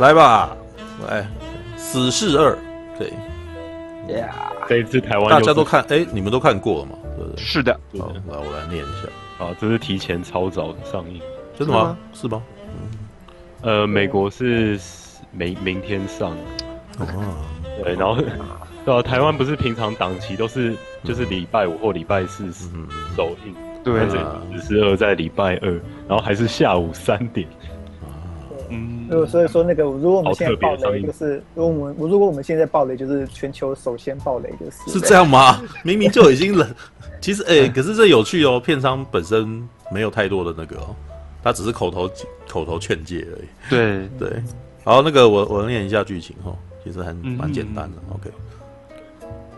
来吧，来，死侍二，对，Yeah，这一次台湾大家都看，哎，你们都看过了吗？对不对？是的，好，来我来念一下。啊，这是提前超早上映，真的吗？是吗？呃，美国是明明天上，哦，对，然后 对啊，台湾不是平常档期都是就是礼拜五或礼拜四首映，对，死侍二在礼拜二，然后还是下午三点。嗯，所以说那个，如果我们现在爆雷，就是如果我们如果我们现在爆雷，就是全球首先爆雷，就是是这样吗？明明就已经冷，其实哎、欸，可是这有趣哦，片商本身没有太多的那个哦，他只是口头口头劝诫而已。对对，好，那个我我念一下剧情哈，其实很蛮简单的。嗯、OK。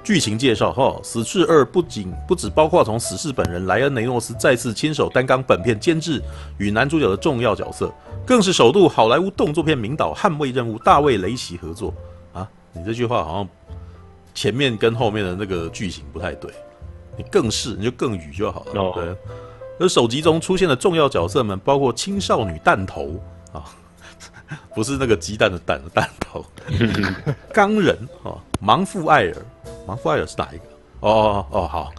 剧情介绍哈，《死侍二》不仅不只包括从死侍本人莱恩·雷诺斯再次亲手担纲本片监制与男主角的重要角色，更是首度好莱坞动作片名导《捍卫任务》大卫·雷奇合作啊！你这句话好像前面跟后面的那个剧情不太对，你更是你就更语就好了。对，而首集中出现的重要角色们包括青少女弹头啊。不是那个鸡蛋的蛋的弹头，钢人啊，盲父艾尔，盲父艾尔是哪一个？哦哦哦，好，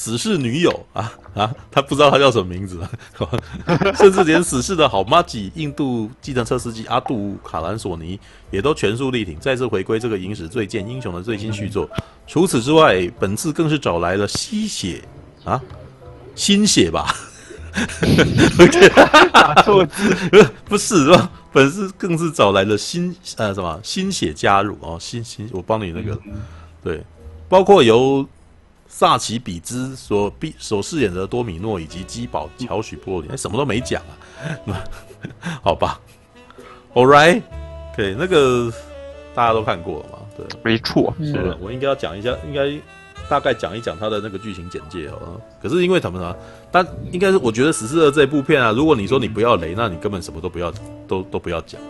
死侍女友啊啊，他不知道他叫什么名字，甚至连死侍的好麻吉印度计程车司机阿杜卡兰索尼也都全速力挺，再次回归这个影史最见英雄的最新续作。除此之外，本次更是找来了吸血啊，新血吧。不是是吧？本次更是找来了新呃什么新血加入哦，新新我帮你那个，对，包括由萨奇比兹所必所饰演的多米诺以及基宝乔许波里，哎，什么都没讲啊，好吧，All right，对，那个大家都看过了嘛？对，没错，是的，我应该要讲一下，应该。大概讲一讲他的那个剧情简介哦。可是因为什么呢？但应该是我觉得《十四二》这部片啊，如果你说你不要雷，那你根本什么都不要，都都不要讲，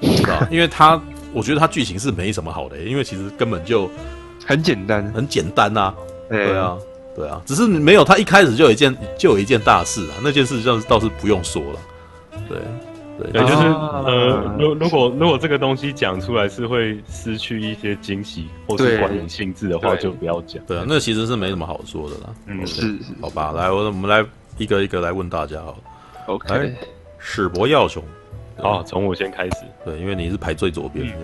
知道 因为他，我觉得他剧情是没什么好雷，因为其实根本就很简单，很简单呐。对啊，对啊，只是没有他一开始就有一件就有一件大事啊，那件事倒是倒是不用说了，对。对，对，就是呃，如如果如果这个东西讲出来是会失去一些惊喜或是观影性质的话，就不要讲。对啊，那其实是没什么好说的啦。嗯，是，好吧，来，我我们来一个一个来问大家好了。OK，史博耀雄，好，从我先开始。对，因为你是排最左边。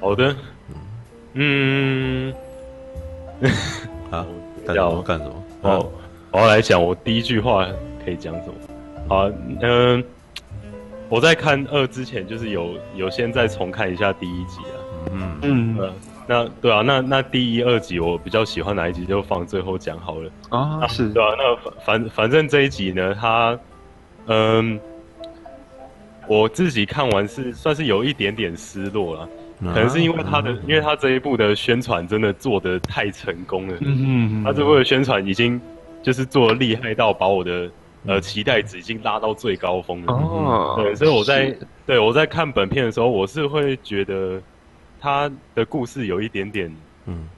好的。嗯。啊，要干什么？哦，我要来讲，我第一句话可以讲什么？好，嗯。我在看二之前，就是有有先再重看一下第一集啊。嗯嗯，呃、那对啊，那那第一、二集我比较喜欢哪一集，就放最后讲好了。啊，啊是，对啊，那反反正这一集呢，他嗯，我自己看完是算是有一点点失落了，啊、可能是因为他的，因为他这一部的宣传真的做的太成功了。嗯嗯，他这部的宣传已经就是做得厉害到把我的。呃，期待值已经拉到最高峰了。哦，对，所以我在对我在看本片的时候，我是会觉得他的故事有一点点，嗯，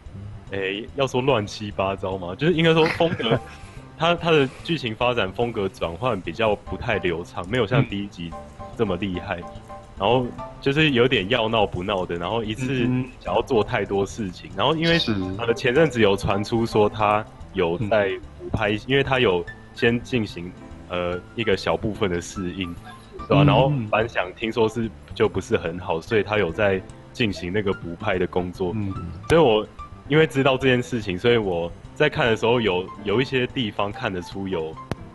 哎、欸，要说乱七八糟嘛，就是应该说风格，他他的剧情发展风格转换比较不太流畅，没有像第一集这么厉害。嗯、然后就是有点要闹不闹的，然后一次想要做太多事情。然后因为呃前阵子有传出说他有在补拍，嗯、因为他有。先进行呃一个小部分的适应，对吧？嗯、然后反响听说是就不是很好，所以他有在进行那个补拍的工作。嗯，所以我因为知道这件事情，所以我在看的时候有有一些地方看得出有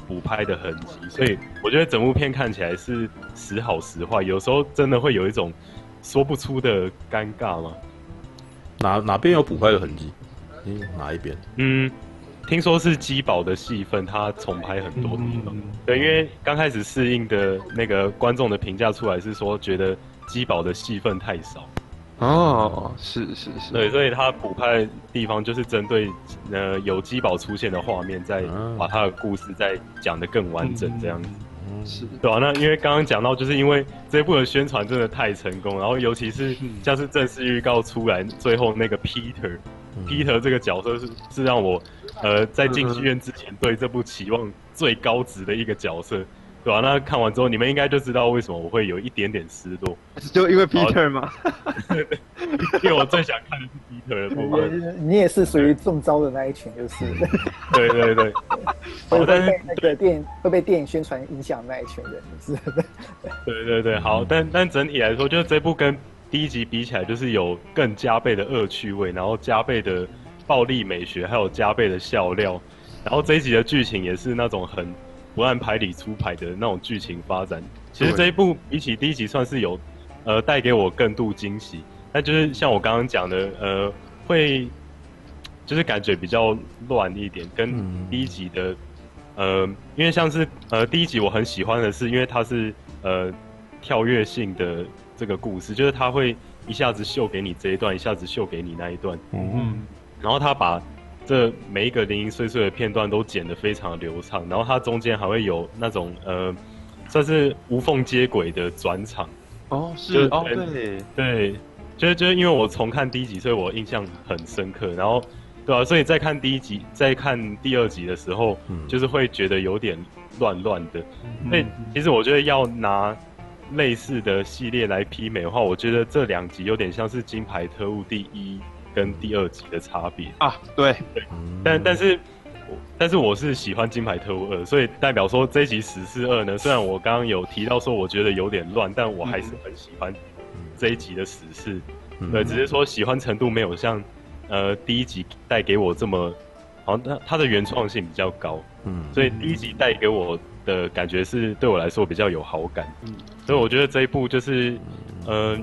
补拍的痕迹，所以我觉得整部片看起来是时好时坏，有时候真的会有一种说不出的尴尬吗？哪哪边有补拍的痕迹？嗯，哪一边？嗯。听说是基宝的戏份，他重拍很多地方。嗯、对，因为刚开始适应的那个观众的评价出来是说，觉得基宝的戏份太少。哦，是是是。对，所以他补拍的地方就是针对呃有机宝出现的画面，再把他的故事再讲得更完整这样子。嗯，是。对啊，那因为刚刚讲到，就是因为这部的宣传真的太成功，然后尤其是像是正式预告出来，最后那个 Peter，Peter、嗯、Peter 这个角色是是让我。呃，在进剧院之前，对这部期望最高值的一个角色，对对啊，那看完之后，你们应该就知道为什么我会有一点点失落，就因为 Peter 吗？因为我最想看的是 Peter 的部分。你也是属于中招的那一群，就是。对对对。会被那个电影会被电影宣传影响那一群人，是。对对对，好，但但整体来说，就是这部跟第一集比起来，就是有更加倍的恶趣味，然后加倍的暴力美学，还有加倍的笑料，然后这一集的剧情也是那种很。不按牌理出牌的那种剧情发展，其实这一部比起第一集算是有，呃，带给我更度惊喜。那就是像我刚刚讲的，呃，会就是感觉比较乱一点，跟第一集的，呃，因为像是呃第一集我很喜欢的是，因为它是呃跳跃性的这个故事，就是它会一下子秀给你这一段，一下子秀给你那一段，嗯，然后他把。这每一个零零碎碎的片段都剪得非常流畅，然后它中间还会有那种呃，算是无缝接轨的转场。哦，是就哦，对对，就是就是因为我重看第一集，所以我印象很深刻。然后，对啊，所以在看第一集、在看第二集的时候，嗯、就是会觉得有点乱乱的。所以、嗯、其实我觉得要拿类似的系列来媲美的话，我觉得这两集有点像是《金牌特务》第一。跟第二集的差别啊，对。对，但但是，但是我是喜欢《金牌特务二》，所以代表说这一集《死侍二》呢，虽然我刚刚有提到说我觉得有点乱，但我还是很喜欢这一集的死侍，对，只是说喜欢程度没有像呃第一集带给我这么，好像它它的原创性比较高，嗯，所以第一集带给我的感觉是对我来说比较有好感，嗯，所以我觉得这一部就是，嗯、呃，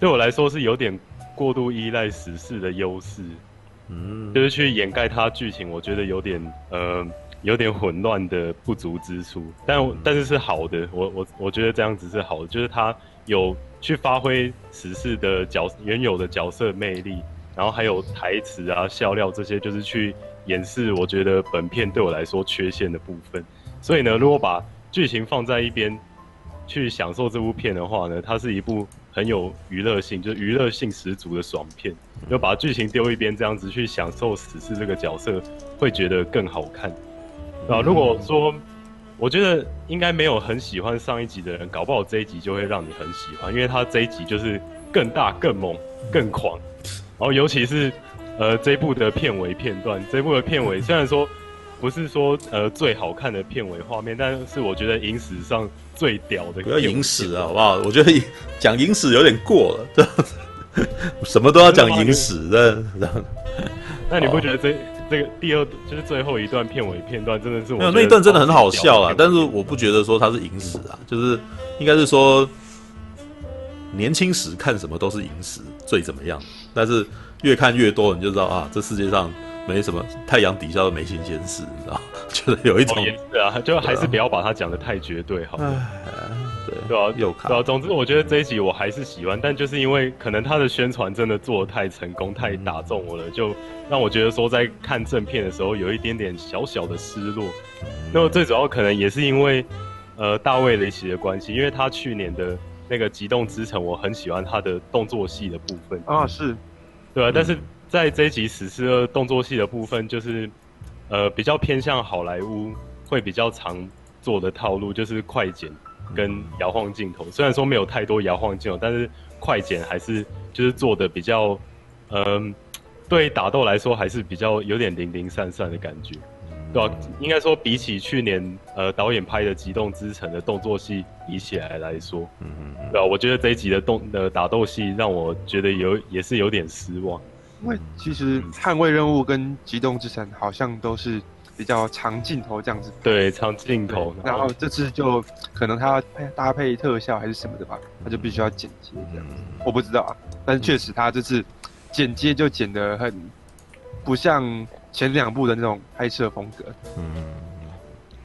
对我来说是有点。过度依赖史事的优势，嗯，就是去掩盖它剧情，我觉得有点呃有点混乱的不足之处，但、嗯、但是是好的，我我我觉得这样子是好的，就是它有去发挥史事的角原有的角色魅力，然后还有台词啊笑料这些，就是去掩饰我觉得本片对我来说缺陷的部分。所以呢，如果把剧情放在一边去享受这部片的话呢，它是一部。很有娱乐性，就是娱乐性十足的爽片，就把剧情丢一边，这样子去享受死侍这个角色，会觉得更好看。啊，如果说，我觉得应该没有很喜欢上一集的人，搞不好这一集就会让你很喜欢，因为他这一集就是更大、更猛、更狂。然后尤其是呃这一部的片尾片段，这一部的片尾虽然说。不是说呃最好看的片尾画面，但是我觉得影史上最屌的。不要影史啊，好不好？我觉得讲影史有点过了，这什么都要讲影史的。那你不觉得这这个第二就是最后一段片尾片段真的是我没有那一段真的很好笑啊？但是我不觉得说它是影史啊，就是应该是说年轻时看什么都是影史最怎么样，但是越看越多，你就知道啊，这世界上。没什么，太阳底下的没新鲜事，你知道？觉得有一种，对啊，就还是不要把它讲的太绝对，好。对对啊，又卡。对啊，总之我觉得这一集我还是喜欢，但就是因为可能他的宣传真的做得太成功，太打中我了，就让我觉得说在看正片的时候有一点点小小的失落。那么最主要可能也是因为呃大卫雷奇的关系，因为他去年的那个《极动之城》，我很喜欢他的动作戏的部分啊，是，对啊，但是。在这一集史诗二动作戏的部分，就是，呃，比较偏向好莱坞会比较常做的套路，就是快剪跟摇晃镜头。虽然说没有太多摇晃镜头，但是快剪还是就是做的比较，嗯、呃，对打斗来说还是比较有点零零散散的感觉，对吧、啊？应该说比起去年呃导演拍的《极动之城》的动作戏比起来来说，嗯嗯，对吧、啊？我觉得这一集的动的打斗戏让我觉得有也是有点失望。因为其实捍卫任务跟极动之城好像都是比较长镜头这样子，对，长镜头。然后这次就可能他要搭配特效还是什么的吧，他就必须要剪接这样子。我不知道啊，但是确实他这次剪接就剪得很不像前两部的那种拍摄风格。嗯，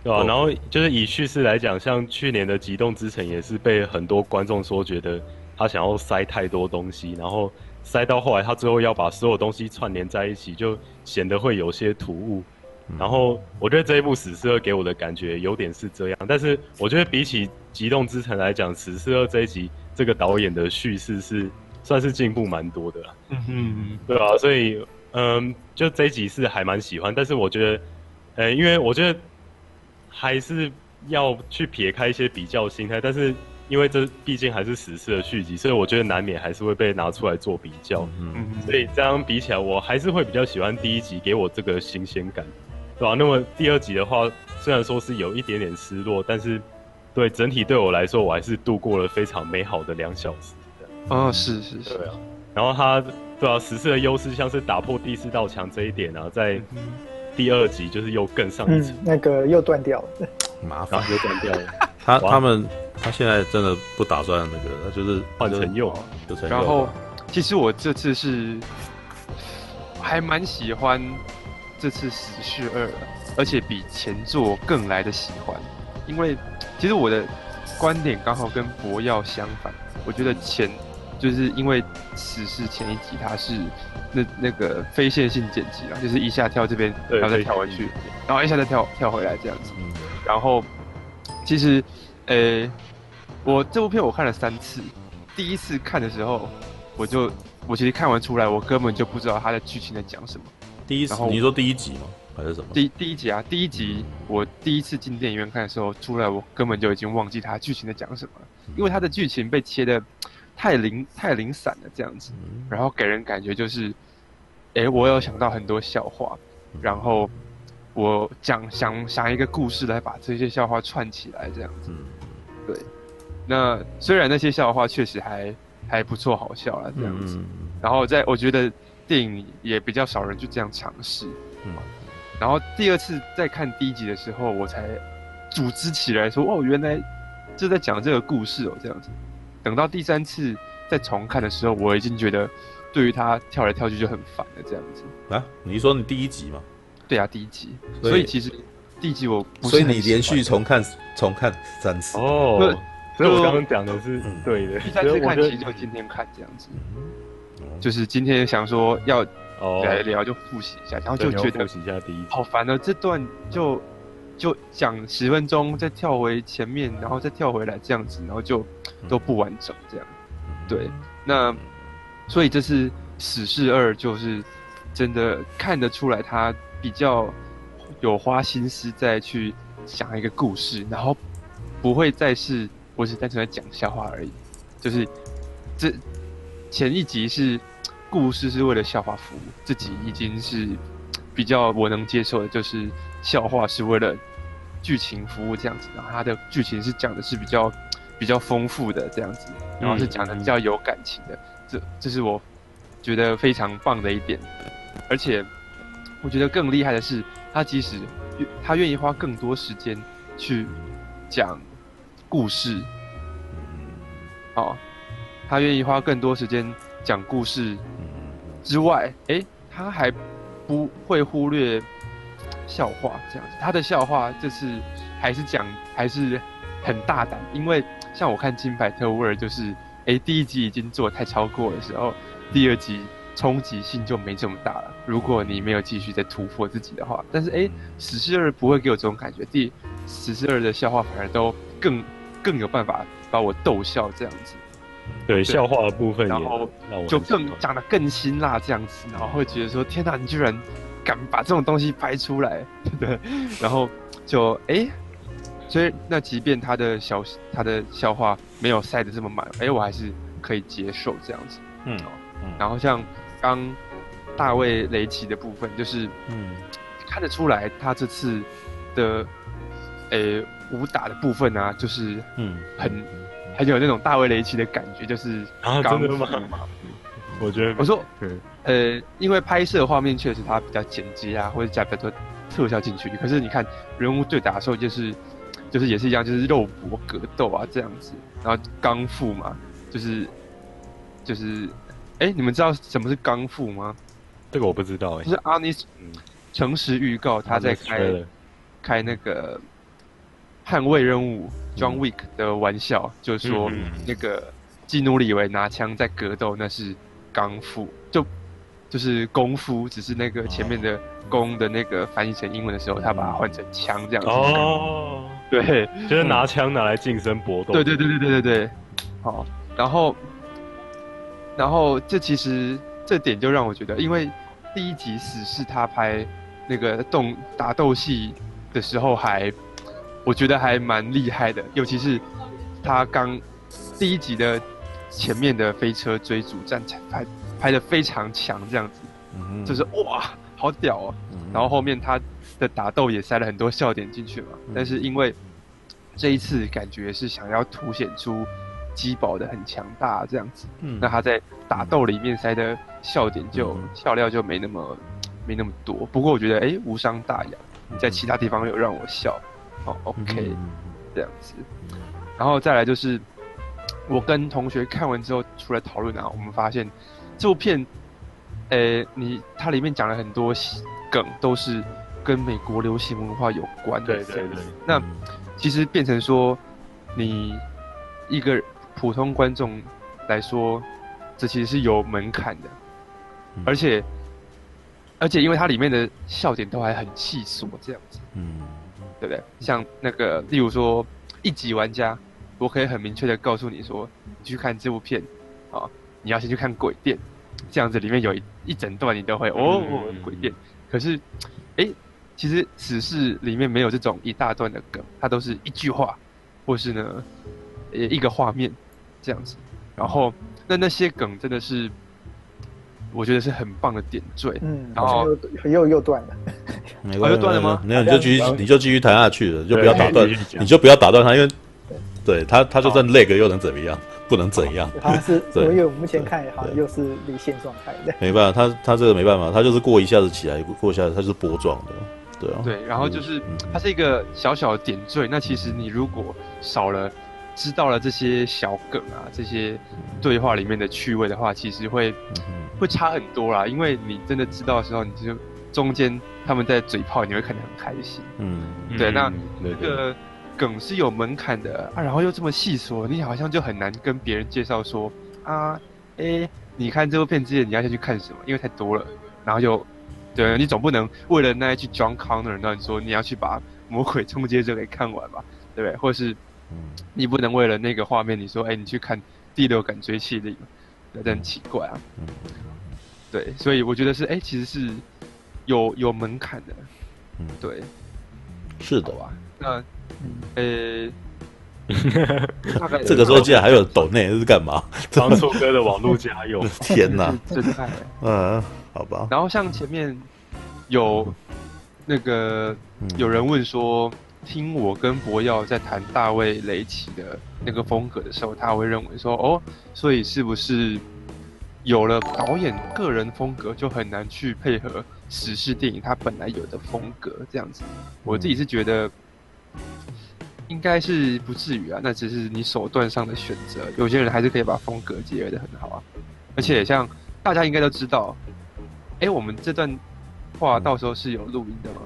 对啊。然后就是以叙事来讲，像去年的极动之城也是被很多观众说觉得他想要塞太多东西，然后。塞到后来，他最后要把所有东西串联在一起，就显得会有些突兀。然后我觉得这一部《死侍二》给我的感觉有点是这样，但是我觉得比起《极动之城》来讲，《死侍二》这一集这个导演的叙事是算是进步蛮多的。嗯嗯，对啊？所以嗯，就这一集是还蛮喜欢，但是我觉得，呃，因为我觉得还是要去撇开一些比较心态，但是因为这毕竟还是死侍的续集，所以我觉得难免还是会被拿出来做比较。嗯嗯。所以这样比起来，我还是会比较喜欢第一集，给我这个新鲜感，对吧？那么第二集的话，虽然说是有一点点失落，但是对整体对我来说，我还是度过了非常美好的两小时。哦，是是是。对啊。然后他，对啊，死侍的优势像是打破第四道墙这一点啊，在第二集就是又更上一层，嗯，那个又断掉了。麻烦又断掉了，他他们他现在真的不打算那个，他就是换成右，就成右。然后，其实我这次是还蛮喜欢这次死侍二的，而且比前作更来的喜欢，因为其实我的观点刚好跟博耀相反，我觉得前就是因为死侍前一集它是那那个非线性剪辑啊，就是一下跳这边，然后再跳回去，然后一下再跳跳回来这样子。然后，其实，呃、欸，我这部片我看了三次。第一次看的时候，我就我其实看完出来，我根本就不知道它的剧情在讲什么。第一次，你说第一集吗？还是什么？第第一集啊，第一集我第一次进电影院看的时候，出来我根本就已经忘记它剧情在讲什么了，因为它的剧情被切的太零太零散了这样子，然后给人感觉就是，哎、欸，我有想到很多笑话，然后。我讲想想一个故事来把这些笑话串起来，这样子。对。那虽然那些笑话确实还还不错，好笑了这样子。然后在我觉得电影也比较少人就这样尝试。嗯。然后第二次再看第一集的时候，我才组织起来说：“哦，原来就在讲这个故事哦，这样子。”等到第三次再重看的时候，我已经觉得对于他跳来跳去就很烦了，这样子。啊？你说你第一集吗？对啊，第一集，所以其实第一集我不是，所以你连续重看重看三次哦。所以我刚刚讲的是对的。第三次看其实就今天看这样子，就是今天想说要来聊就复习一下，然后就觉得复习一下第一好烦啊，这段就就讲十分钟，再跳回前面，然后再跳回来这样子，然后就都不完整这样。对，那所以这是史事二，就是真的看得出来他。比较有花心思再去想一个故事，然后不会再是我只单纯在讲笑话而已。就是这前一集是故事是为了笑话服务，这集已经是比较我能接受的，就是笑话是为了剧情服务这样子。然后它的剧情是讲的是比较比较丰富的这样子，然后是讲的比较有感情的。这这是我觉得非常棒的一点，而且。我觉得更厉害的是，他即使他愿意花更多时间去讲故事，哦，他愿意花更多时间讲故事之外，诶，他还不会忽略笑话这样子。他的笑话这次还是讲还是很大胆，因为像我看《金牌特务二》，就是诶，第一集已经做太超过的时候，第二集。冲击性就没这么大了。如果你没有继续再突破自己的话，但是哎，死侍二不会给我这种感觉。第死侍二的笑话反而都更更有办法把我逗笑这样子。对，对笑话的部分，然后就更讲的更辛辣这样子，然后会觉得说：天哪，你居然敢把这种东西拍出来，对不对？然后就哎，所以那即便他的小他的笑话没有塞的这么满，哎，我还是可以接受这样子。嗯，然后像。刚大卫雷奇的部分，就是嗯，看得出来他这次的诶、欸、武打的部分啊，就是嗯很很有那种大卫雷奇的感觉，就是啊真的吗？我觉得我说呃，因为拍摄画面确实它比较简洁啊，或者加比较多特效进去，可是你看人物对打的时候，就是就是也是一样，就是肉搏格斗啊这样子，然后刚复嘛，就是就是。哎、欸，你们知道什么是刚复吗？这个我不知道哎、欸。就是阿尼斯诚实预告他在开开那个捍卫任务 John Wick 的玩笑，嗯、就是说那个基努里维拿枪在格斗，那是刚复，就就是功夫，只是那个前面的功的那个翻译成英文的时候，他把它换成枪这样子。哦，对，就是拿枪拿来近身搏斗。对对对对对对对。好，然后。然后这其实这点就让我觉得，因为第一集死侍他拍那个动打斗戏的时候还我觉得还蛮厉害的，尤其是他刚第一集的前面的飞车追逐战拍拍的非常强，这样子，嗯、就是哇，好屌哦、嗯。然后后面他的打斗也塞了很多笑点进去嘛、嗯，但是因为这一次感觉是想要凸显出基宝的很强大这样子，嗯，那他在打斗里面塞的笑点就、嗯、笑料就没那么 没那么多。不过我觉得哎，无伤大雅。在其他地方有让我笑，哦，OK，这样子，然后再来就是 我跟同学看完之后出来讨论啊，我们发现这部片，呃，你它里面讲了很多梗，都是跟美国流行文化有关的。对对对。那其实变成说，你一个普通观众来说，这其实是有门槛的，而且。而且因为它里面的笑点都还很细琐，这样子，嗯，对不对？像那个，例如说一级玩家，我可以很明确的告诉你说，你去看这部片，啊，你要先去看鬼店，这样子里面有一一整段你都会哦，鬼店。可是，哎，其实死侍里面没有这种一大段的梗，它都是一句话，或是呢，呃，一个画面这样子。然后，那那些梗真的是。我觉得是很棒的点缀，嗯，然后又又又断了，又断了吗？没有，你就继续，你就继续谈下去了，就不要打断，你就不要打断他，因为对他，他就算累个又能怎么样？不能怎样？他是，因为我目前看好像又是离线状态的，没办法，他他这个没办法，他就是过一下子起来，过一下子他就是波状的，对啊，对，然后就是它是一个小小的点缀，那其实你如果少了。知道了这些小梗啊，这些对话里面的趣味的话，其实会会差很多啦。因为你真的知道的时候，你就中间他们在嘴炮，你会看得很开心。嗯，对。那那个梗是有门槛的啊，然后又这么细说，你好像就很难跟别人介绍说啊，哎、欸，你看这部片之前你要先去看什么？因为太多了。然后就对，你总不能为了那一句 John Connor，那你说你要去把《魔鬼终结者》给看完吧？对不对？或者是？你不能为了那个画面，你说，哎、欸，你去看第六感追缉令，那真很奇怪啊。对，所以我觉得是，哎、欸，其实是有有门槛的。嗯，对，是的吧？那，呃、欸，这个时候竟然还有抖内是干嘛？当初哥的网络加油，天哪，真的。嗯，好吧。然后像前面有那个有人问说。听我跟博耀在谈大卫雷奇的那个风格的时候，他会认为说，哦，所以是不是有了导演个人风格，就很难去配合史诗电影它本来有的风格这样子？我自己是觉得，应该是不至于啊，那只是你手段上的选择。有些人还是可以把风格结合得很好啊。而且像大家应该都知道，哎，我们这段话到时候是有录音的吗？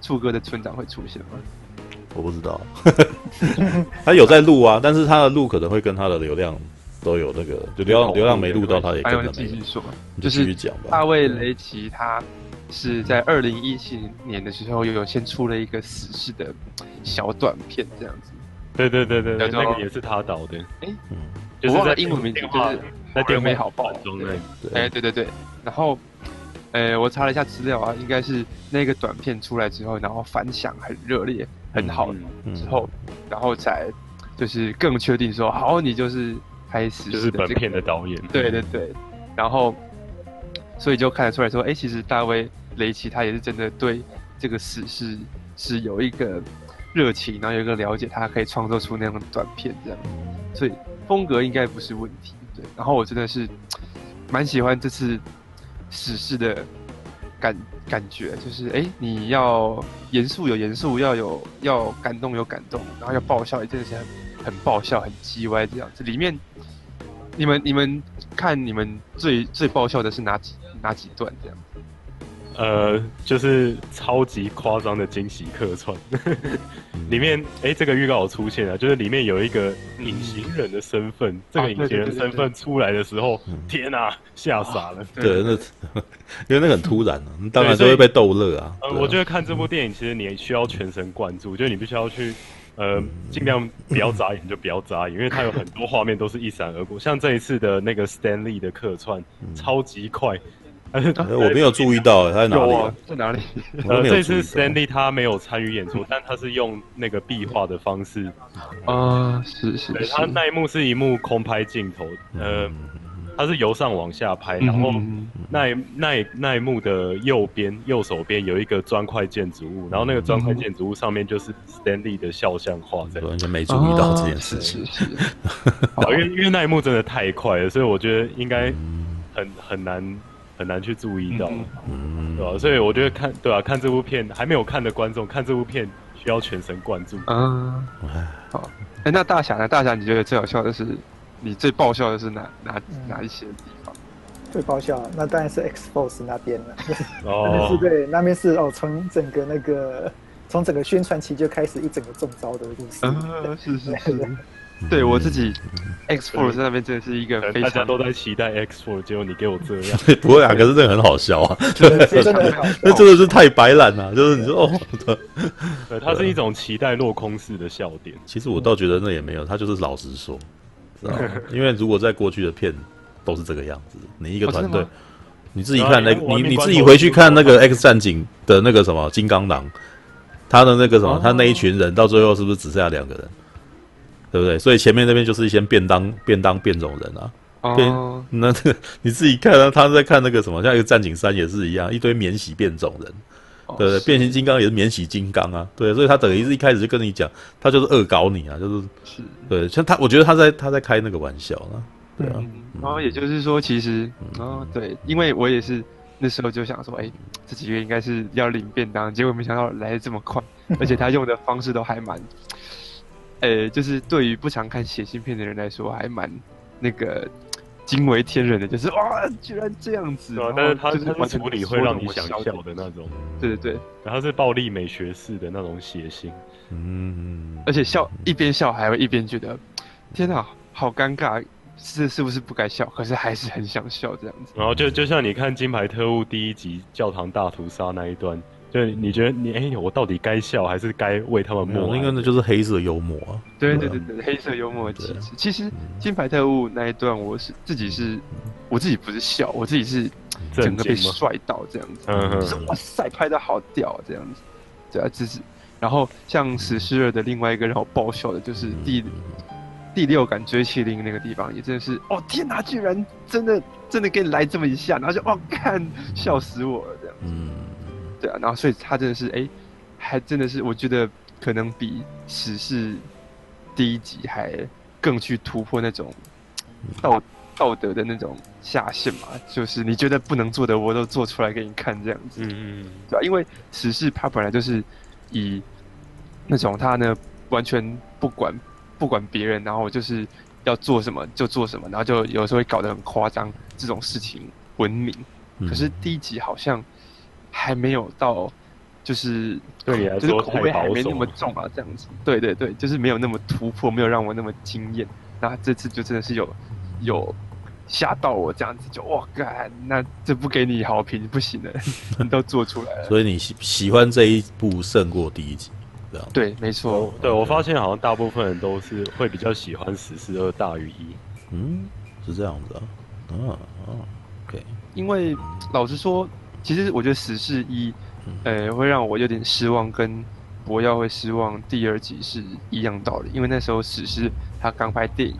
醋哥的村长会出现吗？我不知道，他有在录啊，但是他的录可能会跟他的流量都有那个，就流量流量没录到，他也跟着继续说，就继续讲吧。大卫雷奇他是在二零一七年的时候，有有先出了一个死侍的小短片，这样子。对对对对，那个也是他导的。哎，嗯，我忘了英文名字，就是在电美好报中的。哎，对对对，然后。呃，我查了一下资料啊，应该是那个短片出来之后，然后反响很热烈，很好之后，然后才就是更确定说，好，你就是开始就是本片的导演。对对对，然后所以就看得出来说，哎，其实大卫雷奇他也是真的对这个死是是有一个热情，然后有一个了解，他可以创作出那样的短片这样，所以风格应该不是问题。对，然后我真的是蛮喜欢这次。史诗的感感觉就是，哎、你要严肃有严肃，要有要感动有感动，然后要爆笑，也真的是很很爆笑，很叽歪这样子。里面，你们你们看，你们最最爆笑的是哪几哪几段这样？呃，就是超级夸张的惊喜客串，里面哎、欸，这个预告有出现了，就是里面有一个隐形人的身份，嗯、这个隐形人身份出来的时候，啊、天哪、啊，吓傻了。对，那 因为那个很突然啊，当然就会被逗乐啊。呃，我觉得看这部电影，其实你需要全神贯注，就是你必须要去呃，尽量不要眨眼就不要眨眼，因为它有很多画面都是一闪而过，像这一次的那个 Stanley 的客串，超级快。我没有注意到他在哪里、啊，在哪里？呃，这次 Stanley 他没有参与演出，但他是用那个壁画的方式啊，是是，是，他那一幕是一幕空拍镜头，呃。它是由上往下拍，然后那一那一那一幕的右边右手边有一个砖块建筑物，然后那个砖块建筑物上面就是 Stanley 的肖像画，在完全没注意到这件事情。因为因为那一幕真的太快了，所以我觉得应该很很难很难去注意到，嗯，对吧？所以我觉得看对啊，看这部片还没有看的观众看这部片需要全神贯注。嗯，好，哎，那大侠呢？大侠你觉得最好笑的是？你最爆笑的是哪哪哪一些地方？最爆笑，那当然是 X Force 那边了。哦，是对，那边是哦，从整个那个从整个宣传期就开始一整个中招的故事。啊，是是是。对我自己，X Force 那边真的是一个非常，大家都在期待 X Force，结果你给我这样。不会啊，可是这个很好笑啊，那 真的是太白烂了，就是你说哦，对，它是一种期待落空式的笑点。其实我倒觉得那也没有，他就是老实说。因为如果在过去的片都是这个样子，你一个团队，你自己看那，你你自己回去看那个 X 战警的那个什么金刚狼，他的那个什么，他那一群人到最后是不是只剩下两个人？对不对？所以前面那边就是一些便当便当变种人啊，哦。那这个 你自己看啊，他在看那个什么，像一个战警三也是一样，一堆免洗变种人。对对，变形金刚也是免洗金刚啊，对，所以他等于是一开始就跟你讲，他就是恶搞你啊，就是是，对，像他，我觉得他在他在开那个玩笑啊，对啊，然后也就是说，其实，哦，对，因为我也是那时候就想说，哎，这几个应该是要领便当，结果没想到来的这么快，而且他用的方式都还蛮，呃，就是对于不常看写信片的人来说，还蛮那个。惊为天人的，就是哇，居然这样子！对，但是他就是处理会让你想笑的那种，对对对，然后是暴力美学式的那种血腥，嗯，而且笑一边笑还会一边觉得，天哪，好尴尬，是是不是不该笑？可是还是很想笑这样子。然后就就像你看《金牌特务》第一集教堂大屠杀那一段。对，你觉得你哎，我到底该笑还是该为他们默？那个那就是黑色幽默啊。对对对对，黑色幽默的气质。其实《金牌特务》那一段，我是自己是，我自己不是笑，我自己是整个被帅到这样子。嗯嗯。哇塞，拍的好屌这样子。对啊，只是。然后像《死侍二》的另外一个让我爆笑的，就是第第六感追麒麟那个地方，也真的是哦天哪，居然真的真的给你来这么一下，然后就哦看笑死我了这样子。嗯。对啊，然后所以他真的是哎，还真的是我觉得可能比史事第一集还更去突破那种道道德的那种下限嘛，就是你觉得不能做的我都做出来给你看这样子，嗯嗯，对啊，因为史事他本来就是以那种他呢完全不管不管别人，然后就是要做什么就做什么，然后就有时候会搞得很夸张这种事情闻名，可是第一集好像。还没有到，就是对，就是口味还没那么重啊，这样子。对对对，就是没有那么突破，没有让我那么惊艳。那这次就真的是有有吓到我，这样子就哇干，那这不给你好评不行的，你都做出来了。所以你喜喜欢这一部胜过第一集，这样对，没错。对，我发现好像大部分人都是会比较喜欢《十四二》大于一。嗯，是这样子啊。嗯嗯，OK。因为老实说。其实我觉得《死侍一》，呃，会让我有点失望，跟《博耀》会失望。第二集是一样道理，因为那时候死侍他刚拍电影，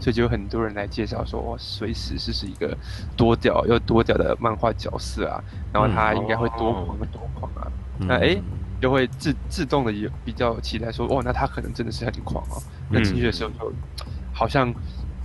所以就有很多人来介绍说，哇，所以死侍是一个多屌又多屌的漫画角色啊，然后他应该会多狂多狂啊。那哎，就会自自动的也比较期待说，哦，那他可能真的是很狂哦。那进去的时候就好像，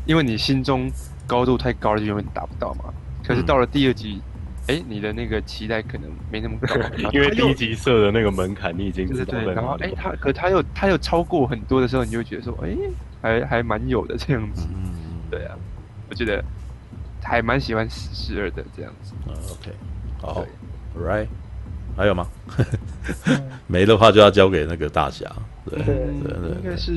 因为你心中高度太高了，就永远达不到嘛。可是到了第二集。哎，你的那个期待可能没那么高，因为第一集设的那个门槛你已经知道了。然后哎，他可他又他又超过很多的时候，你就会觉得说，哎，还还蛮有的这样子。嗯，对啊，我觉得还蛮喜欢死侍二的这样子。嗯，OK，好，Right，还有吗？没的话就要交给那个大侠。对对对，应该是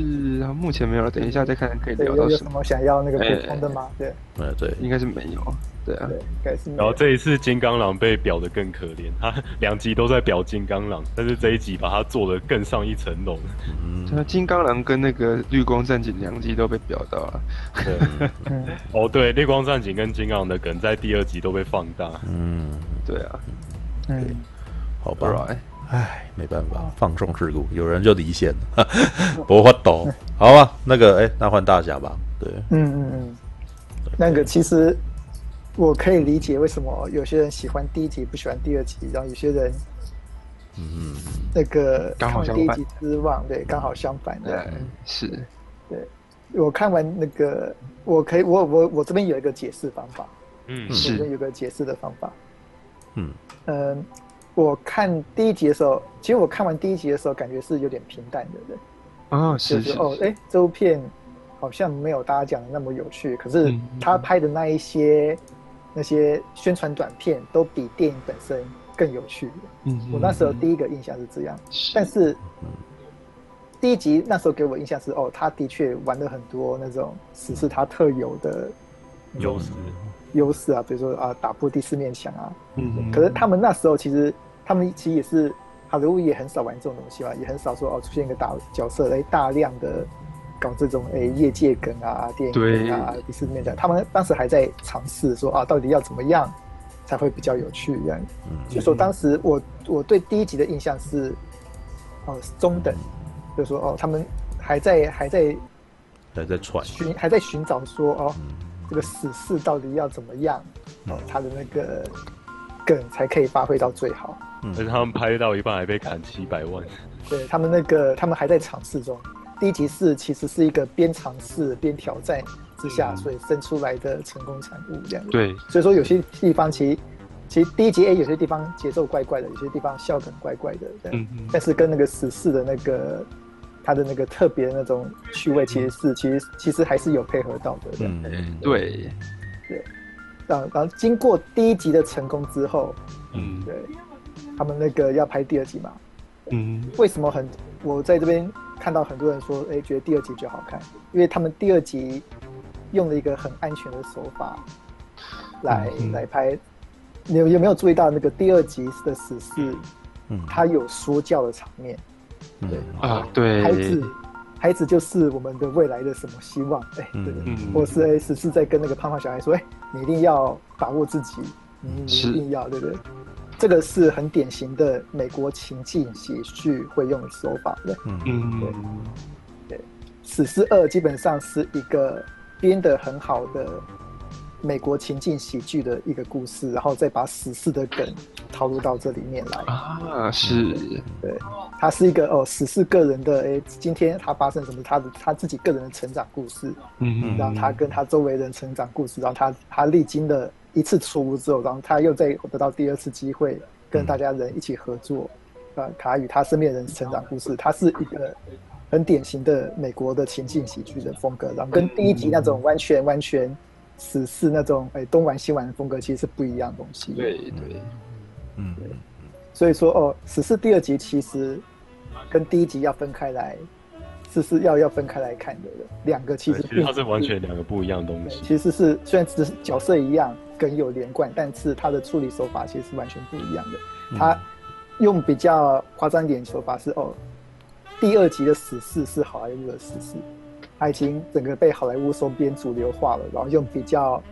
目前没有了。等一下再看看可以聊到什么。想要那个补充的吗？对，对对，应该是没有。对啊，然后这一次金刚狼被表的更可怜，他 两集都在表金刚狼，但是这一集把他做的更上一层楼。嗯，那金刚狼跟那个绿光战警两集都被表到了。对，哦对，绿光战警跟金刚狼的梗在第二集都被放大。嗯，对啊，嗯，好吧。唉，没办法，放纵事故，有人就离线了，不会懂。好吧，那个，哎、欸，那换大侠吧。对，嗯嗯嗯，那个其实我可以理解为什么有些人喜欢第一集，不喜欢第二集，然后有些人，嗯，那个看完第一集失望，对，刚好相反的。对，是，对，我看完那个，我可以，我我我这边有一个解释方法，嗯，是，有个解释的方法，嗯嗯。呃我看第一集的时候，其实我看完第一集的时候，感觉是有点平淡的，对。哦，是是，是哦，哎，这部片好像没有大家讲的那么有趣。可是他拍的那一些、嗯、那些宣传短片，都比电影本身更有趣。嗯，我那时候第一个印象是这样。是但是第一集那时候给我印象是，哦，他的确玩了很多那种史诗他特有的优势优势啊，比如说啊，打破第四面墙啊。嗯。可是他们那时候其实。他们其实也是好莱坞也很少玩这种东西吧，也很少说哦出现一个大角色来大量的搞这种哎业界梗啊、电影梗啊、第四面的。他们当时还在尝试说啊，到底要怎么样才会比较有趣这样。嗯。所以说当时我我对第一集的印象是哦中等，就是说哦他们还在还在还在传寻还在寻找说哦这个死侍到底要怎么样哦他的那个梗才可以发挥到最好。嗯而且他们拍到一半还被砍七百万，对他们那个，他们还在尝试中。第一集是其实是一个边尝试边挑战之下，所以生出来的成功产物这样。对，所以说有些地方其实其实第一集 A 有些地方节奏怪怪的，有些地方笑梗怪怪的，嗯嗯，但是跟那个死四的那个他的那个特别的那种趣味，其实是其实其实还是有配合到的。嗯，对，对。然后然后经过第一集的成功之后，嗯，对。他们那个要拍第二集嘛？嗯，为什么很？我在这边看到很多人说，哎，觉得第二集就好看，因为他们第二集用了一个很安全的手法来、嗯、来拍。你有有没有注意到那个第二集的死侍？嗯，他有说教的场面。对啊，对，孩子，孩子就是我们的未来的什么希望？哎，对，对、或是哎，是是在跟那个胖胖小孩说，哎，你一定要把握自己，你你一定要，对不对？这个是很典型的美国情境喜剧会用的手法，对，嗯，对，对，史诗二基本上是一个编得很好的美国情境喜剧的一个故事，然后再把死侍的梗套入到这里面来。啊，是，对，他是一个哦，死侍个人的，哎，今天他发生什么，他的他自己个人的成长故事，嗯嗯，然后他跟他周围人成长故事，然后他他历经的。一次错误之后，然后他又再得到第二次机会，跟大家人一起合作，啊、嗯，他与他身边人成长故事，他是一个很典型的美国的情境喜剧的风格，然后跟第一集那种完全完全死侍那种哎东玩西玩的风格其实是不一样的东西。对对，嗯，对，所以说哦，死侍第二集其实跟第一集要分开来。是是要要分开来看的，两个其实其实它是完全两个不一样的东西。其实是虽然只是角色一样，梗有连贯，但是它的处理手法其实是完全不一样的。他用比较夸张一点手法是哦，第二集的死侍是好莱坞的死侍，他已经整个被好莱坞收编主流化了，然后用比较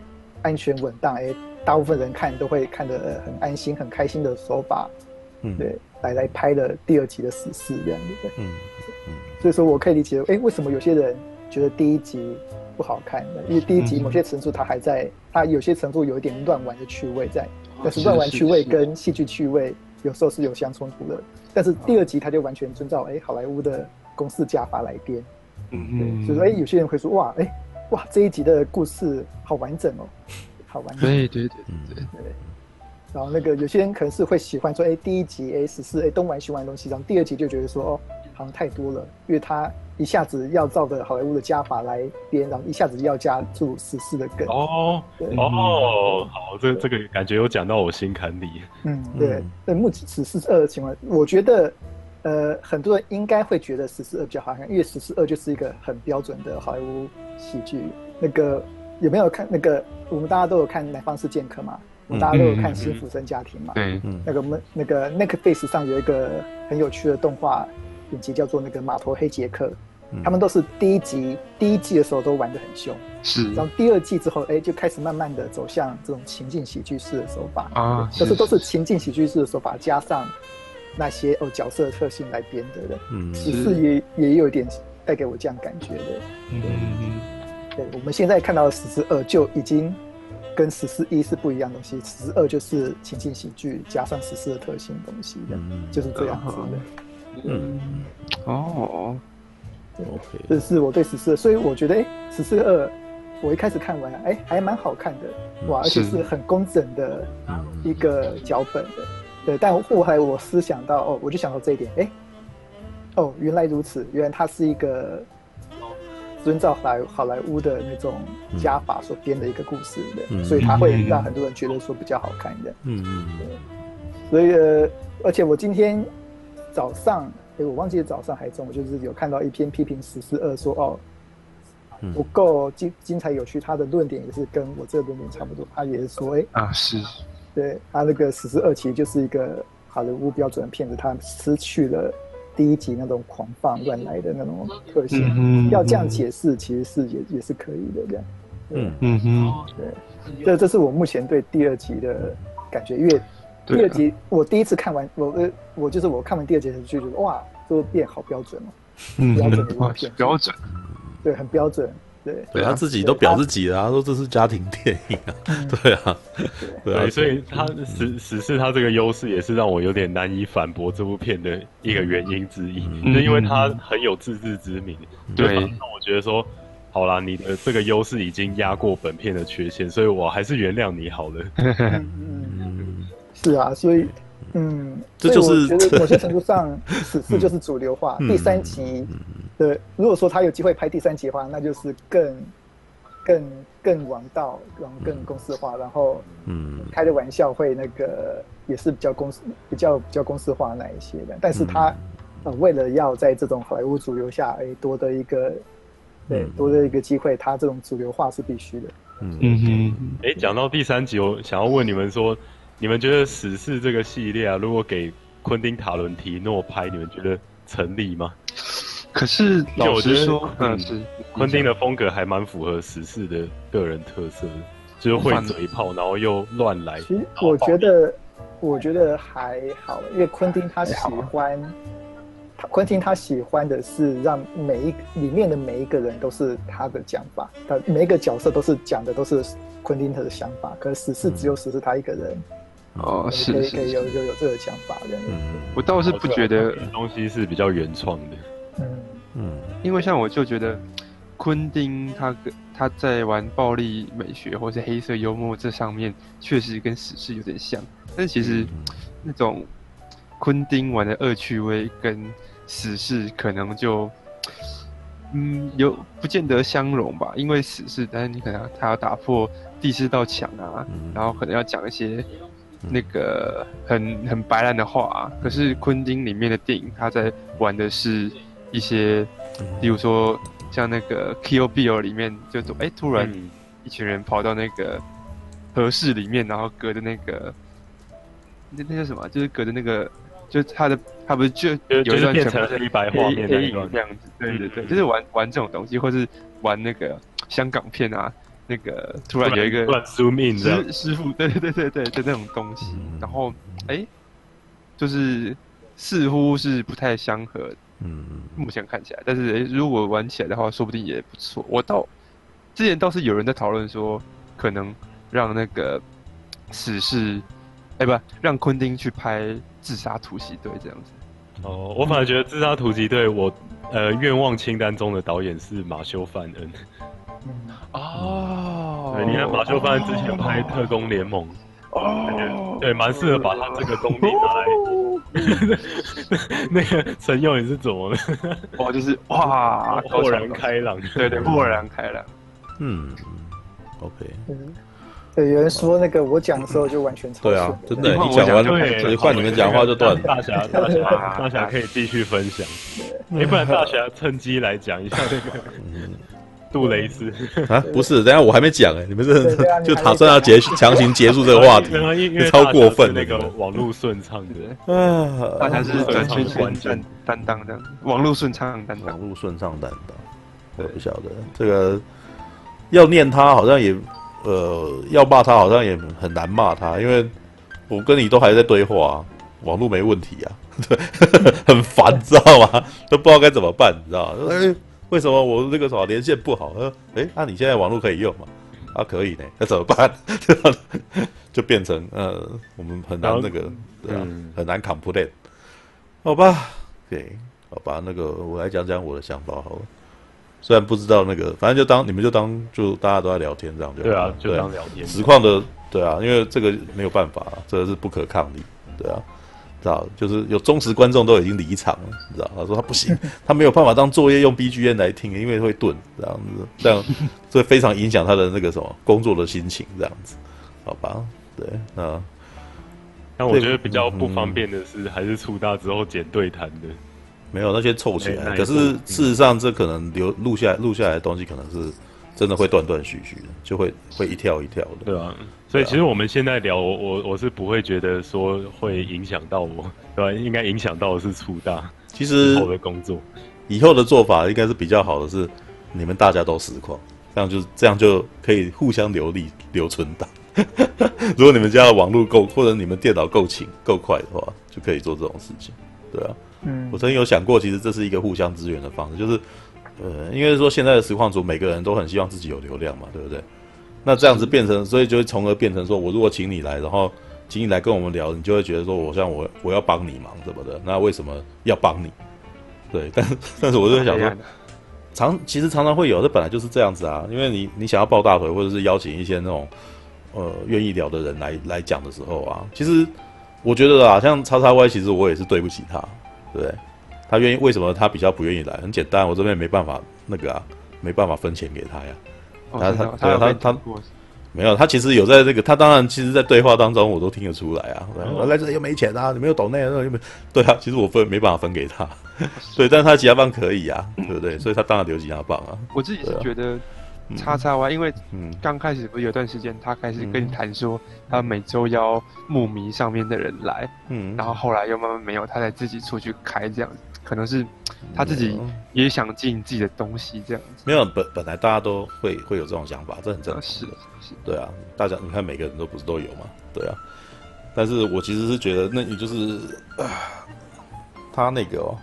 安全稳当，哎，大部分人看都会看得很安心、很开心的手法，嗯，对，来来拍了第二集的死侍这样子，嗯。所以说，我可以理解，哎、欸，为什么有些人觉得第一集不好看呢？因为第一集某些程度它还在，它有些程度有一点乱玩的趣味在，但是乱玩趣味跟戏剧趣味有时候是有相冲突的。但是第二集它就完全遵照哎、欸、好莱坞的公式加法来编，嗯嗯，所以说，哎、欸，有些人会说，哇，哎、欸，哇，这一集的故事好完整哦，好完整，对对对对对。然后那个有些人可能是会喜欢说，哎、欸，第一集哎，十四哎东玩西玩的东西，然后第二集就觉得说，哦。好像太多了，因为他一下子要照着好莱坞的加法来编，然后一下子要加注十四的梗。哦，对哦，好，这这个感觉有讲到我心坎里。嗯，对，对，目前十四二的情况，我觉得，呃，很多人应该会觉得十四二比较好看，因为十四二就是一个很标准的好莱坞喜剧。那个有没有看那个？我们大家都有看《南方四剑客》嘛？我们大家都有看《新福生家庭》嘛？对，那个们那个 Netflix 上有一个很有趣的动画影集，叫做那个《码头黑杰克》。他们都是第一集第一季的时候都玩得很凶，是。然后第二季之后，哎，就开始慢慢的走向这种情境喜剧式的手法啊，就是都是情境喜剧式的手法加上那些哦角色的特性来编的。嗯，十四也也有一点带给我这样感觉的。嗯嗯。对，我们现在看到的十四二就已经跟十四一是不一样的东西，十四二就是情景喜剧加上十四的特性东西的，就是这样子的。嗯，哦。OK，这是我对十四，所以我觉得哎，十四二，我一开始看完，哎，还蛮好看的，哇，而且是很工整的一个脚本的，对。但后来我思想到，哦，我就想到这一点，哎，哦，原来如此，原来它是一个遵照好莱好莱坞的那种加法所编的一个故事的，所以它会让很多人觉得说比较好看的。嗯嗯，对。所以呃，而且我今天早上。哎，我忘记早上还中我，就是有看到一篇批评十四二说哦，不够精精彩有趣，他的论点也是跟我这个论点差不多。他也是说，哎啊是，对他那个十四二其实就是一个好莱坞标准的片子，他失去了第一集那种狂放乱来的那种特性。嗯、要这样解释，其实是也也是可以的这样。嗯嗯哼，对，这这是我目前对第二集的感觉，因为。第二集我第一次看完，我呃我就是我看完第二集就觉得哇，这个变好标准哦，标准的一片，标准，对，很标准，对，对他自己都表自己了，他说这是家庭电影啊，对啊，对，所以他十十四他这个优势也是让我有点难以反驳这部片的一个原因之一，就因为他很有自知之明，对，那我觉得说，好啦，你的这个优势已经压过本片的缺陷，所以我还是原谅你好了。是啊，所以，嗯，这就是我觉得某些 程度上，此次就是主流化。第三集的，如果说他有机会拍第三集的话，那就是更、更、更王道，然后更公式化，然后，嗯，开的玩笑会那个也是比较公式、比较比较公式化那一些的。但是他，呃，为了要在这种好莱坞主流下，哎，多的一个，对，多的一个机会，他这种主流化是必须的。嗯哼，哎，讲到第三集，我想要问你们说。你们觉得《死侍》这个系列啊，如果给昆汀·塔伦提诺拍，你们觉得成立吗？可是老实说，嗯，是昆汀的风格还蛮符合《死侍》的个人特色，就是会嘴炮，然后又乱来。其实我觉得，我觉得还好，因为昆汀他喜欢，他昆汀他喜欢的是让每一里面的每一个人都是他的讲法，他每一个角色都是讲的都是昆汀他的想法，可是《死侍》只有死侍他一个人。哦，是可以可以有有有这个想法的。嗯，我倒是不觉得东西是比较原创的。因为像我就觉得，昆汀他跟他在玩暴力美学或是黑色幽默这上面，确实跟死侍有点像。但其实那种昆汀玩的恶趣味跟死侍可能就嗯有不见得相容吧。因为死侍，但是你可能他要打破第四道墙啊，然后可能要讲一些。那个很很白烂的话啊，可是昆汀里面的电影，他在玩的是一些，比如说像那个《Kill Bill》里面，就哎、欸、突然一群人跑到那个和室里面，然后隔着那个那那叫什么？就是隔着那个，就是他的他不是就有一段全部是黑白画面这样子，对对对，就是玩玩这种东西，或是玩那个香港片啊。那个突然有一个师师傅，对对对对对，就那种东西，嗯、然后哎、欸，就是似乎是不太相合，嗯，目前看起来，但是哎、欸，如果玩起来的话，说不定也不错。我倒之前倒是有人在讨论说，可能让那个死侍，哎、欸，不，让昆汀去拍《自杀突击队》这样子。哦，我反而觉得《自杀突击队》，我呃愿望清单中的导演是马修·范恩。哦，对，你看马修·范恩之前拍《特工联盟》，哦，对，蛮适合把他这个功力拿来 那个陈勇你是怎么了？哦，就是哇，豁然开朗，对对，豁然开朗。嗯，OK。对，有人说那个我讲的时候就完全。对啊，真的，你讲完就，换你们讲话就断了。大侠，大侠，大侠可以继续分享。哎，不然大侠趁机来讲一下那个杜蕾斯啊？不是，等下我还没讲哎，你们这 就打算要结强行结束这个话题，超过分那个网络顺畅的 啊，大侠是转圈圈担担当的，网络顺畅担当，网络顺畅担当。我不晓得这个要念他好像也。呃，要骂他好像也很难骂他，因为我跟你都还在对话，啊，网络没问题啊，对，很烦，你知道吗？都不知道该怎么办，你知道吗？哎，为什么我这个什么连线不好？呃，哎，那、啊、你现在网络可以用吗？啊，可以呢，那怎么办？就变成呃，我们很难那个，对啊，嗯、很难 complain，好吧？对，好吧，那个我来讲讲我的想法好了。虽然不知道那个，反正就当你们就当就大家都在聊天这样就。对啊，就当聊天。实况的对啊，因为这个没有办法，这个是不可抗力，对啊，知道就是有忠实观众都已经离场了，你知道？他说他不行，他没有办法当作业用 BGM 来听，因为会顿这样子，这样所以非常影响他的那个什么工作的心情这样子，好吧？对，那但我觉得比较不方便的是，还是出大之后剪对谈的。没有那些凑起来，可是事实上，这可能留录下来录下来的东西，可能是真的会断断续续的，就会会一跳一跳的。对啊，所以其实我们现在聊，我我我是不会觉得说会影响到我，对吧？应该影响到的是出大，其实以后的工作，以后的做法应该是比较好的是，你们大家都实况，这样就这样就可以互相留力留存档。如果你们家的网络够，或者你们电脑够勤够快的话，就可以做这种事情，对啊。嗯，我曾经有想过，其实这是一个互相支援的方式，就是，呃，因为说现在的实况组每个人都很希望自己有流量嘛，对不对？那这样子变成，所以就会从而变成说，我如果请你来，然后请你来跟我们聊，你就会觉得说我像我我要帮你忙什么的，那为什么要帮你？对，但是但是我就想说，常其实常常会有，这本来就是这样子啊，因为你你想要抱大腿，或者是邀请一些那种呃愿意聊的人来来讲的时候啊，其实我觉得啊，像叉叉 Y，其实我也是对不起他。对，他愿意，为什么他比较不愿意来？很简单，我这边没办法那个啊，没办法分钱给他呀。哦、他他对啊，他他，他没有，他其实有在这个，他当然其实，在对话当中我都听得出来啊。我、哦、来这里又没钱啊，你没有抖内啊，又没对啊，其实我分没办法分给他。对，但是他吉他棒可以啊，对不对？所以他当然留吉他棒啊。我自己是觉得。叉叉 Y，因为刚开始不是有段时间，他开始跟你谈说，他每周邀木迷上面的人来，嗯，然后后来又慢慢没有，他才自己出去开这样子，可能是他自己也想进自己的东西这样子。没有本本来大家都会会有这种想法，这很正常。是的，是，对啊，大家你看每个人都不是都有嘛，对啊。但是我其实是觉得，那你就是啊，他那个哦，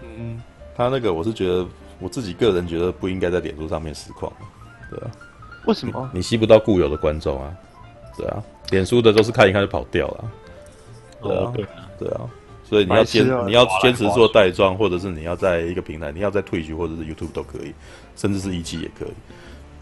嗯，他那个我是觉得我自己个人觉得不应该在脸书上面实况。对啊，为什么你，你吸不到固有的观众啊？对啊，脸书的都是看一看就跑掉了。对啊，对啊，对啊，所以你要坚你要坚持做带装，或者是你要在一个平台，你要在 Twitch 或者是 YouTube 都可以，甚至是一期也可以。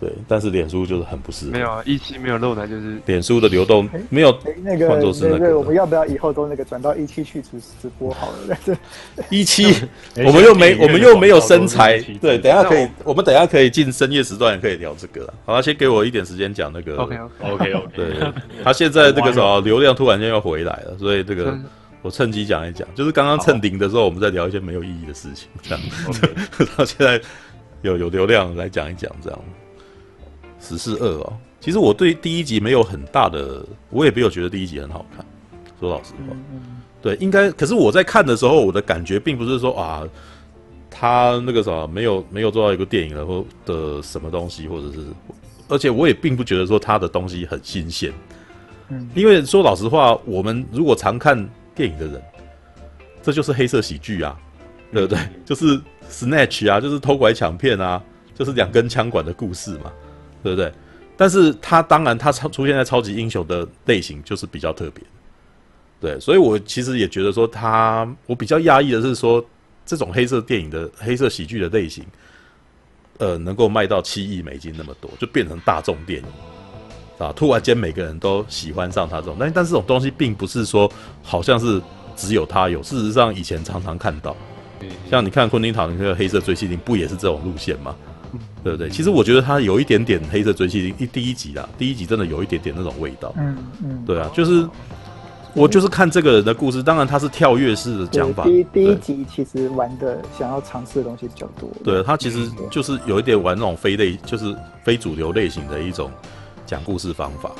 对，但是脸书就是很不适合。没有啊，一期没有露台，就是脸书的流动没有。那个那个，我们要不要以后都那个转到一期去直直播好了？一期我们又没我们又没有身材。对，等下可以，我们等下可以进深夜时段也可以聊这个了。好，先给我一点时间讲那个。OK OK OK。对，他现在这个什么流量突然间又回来了，所以这个我趁机讲一讲。就是刚刚蹭顶的时候，我们在聊一些没有意义的事情，这样。到 现在有有流量来讲一讲这样。十四二哦，其实我对第一集没有很大的，我也没有觉得第一集很好看。说老实话，对，应该。可是我在看的时候，我的感觉并不是说啊，他那个啥没有没有做到一个电影了或的什么东西，或者是，而且我也并不觉得说他的东西很新鲜。嗯，因为说老实话，我们如果常看电影的人，这就是黑色喜剧啊，对不对？就是 Snatch 啊，就是偷拐抢骗啊，就是两根枪管的故事嘛。对不对？但是他当然，他超出现在超级英雄的类型就是比较特别，对，所以我其实也觉得说他，我比较压抑的是说，这种黑色电影的黑色喜剧的类型，呃，能够卖到七亿美金那么多，就变成大众电影啊！突然间每个人都喜欢上他这种，但但这种东西并不是说好像是只有他有，事实上以前常常看到，像你看昆汀塔伦克的《黑色追缉令》不也是这种路线吗？对不对？其实我觉得他有一点点《黑色追缉令》一第一集啦，第一集真的有一点点那种味道。嗯嗯，对啊，就是我就是看这个人的故事，当然他是跳跃式的讲法。第一第一集其实玩的想要尝试的东西比较多。对，他其实就是有一点玩那种非类，就是非主流类型的一种讲故事方法。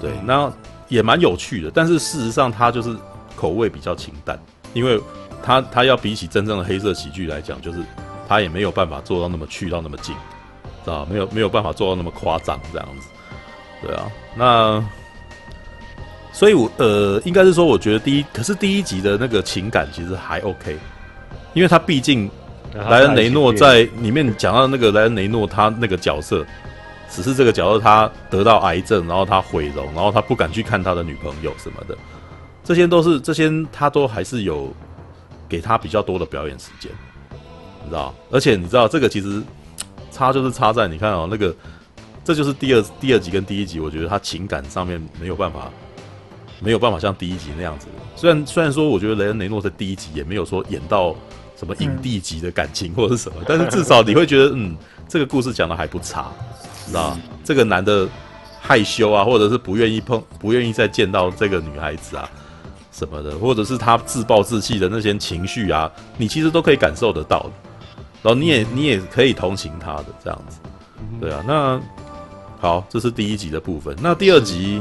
对，那也蛮有趣的，但是事实上它就是。口味比较清淡，因为它它要比起真正的黑色喜剧来讲，就是它也没有办法做到那么去到那么近，知道没有没有办法做到那么夸张这样子，对啊，那所以我呃应该是说，我觉得第一，可是第一集的那个情感其实还 OK，因为他毕竟莱恩雷诺在里面讲到那个莱恩雷诺他那个角色，只是这个角色他得到癌症，然后他毁容，然后他不敢去看他的女朋友什么的。这些都是这些，他都还是有给他比较多的表演时间，你知道？而且你知道这个其实差就是差在你看哦，那个这就是第二第二集跟第一集，我觉得他情感上面没有办法没有办法像第一集那样子。虽然虽然说，我觉得雷恩雷诺在第一集也没有说演到什么影帝级的感情或者是什么，但是至少你会觉得嗯，这个故事讲的还不差，你知道？这个男的害羞啊，或者是不愿意碰，不愿意再见到这个女孩子啊。什么的，或者是他自暴自弃的那些情绪啊，你其实都可以感受得到的，然后你也你也可以同情他的这样子，对啊。那好，这是第一集的部分。那第二集，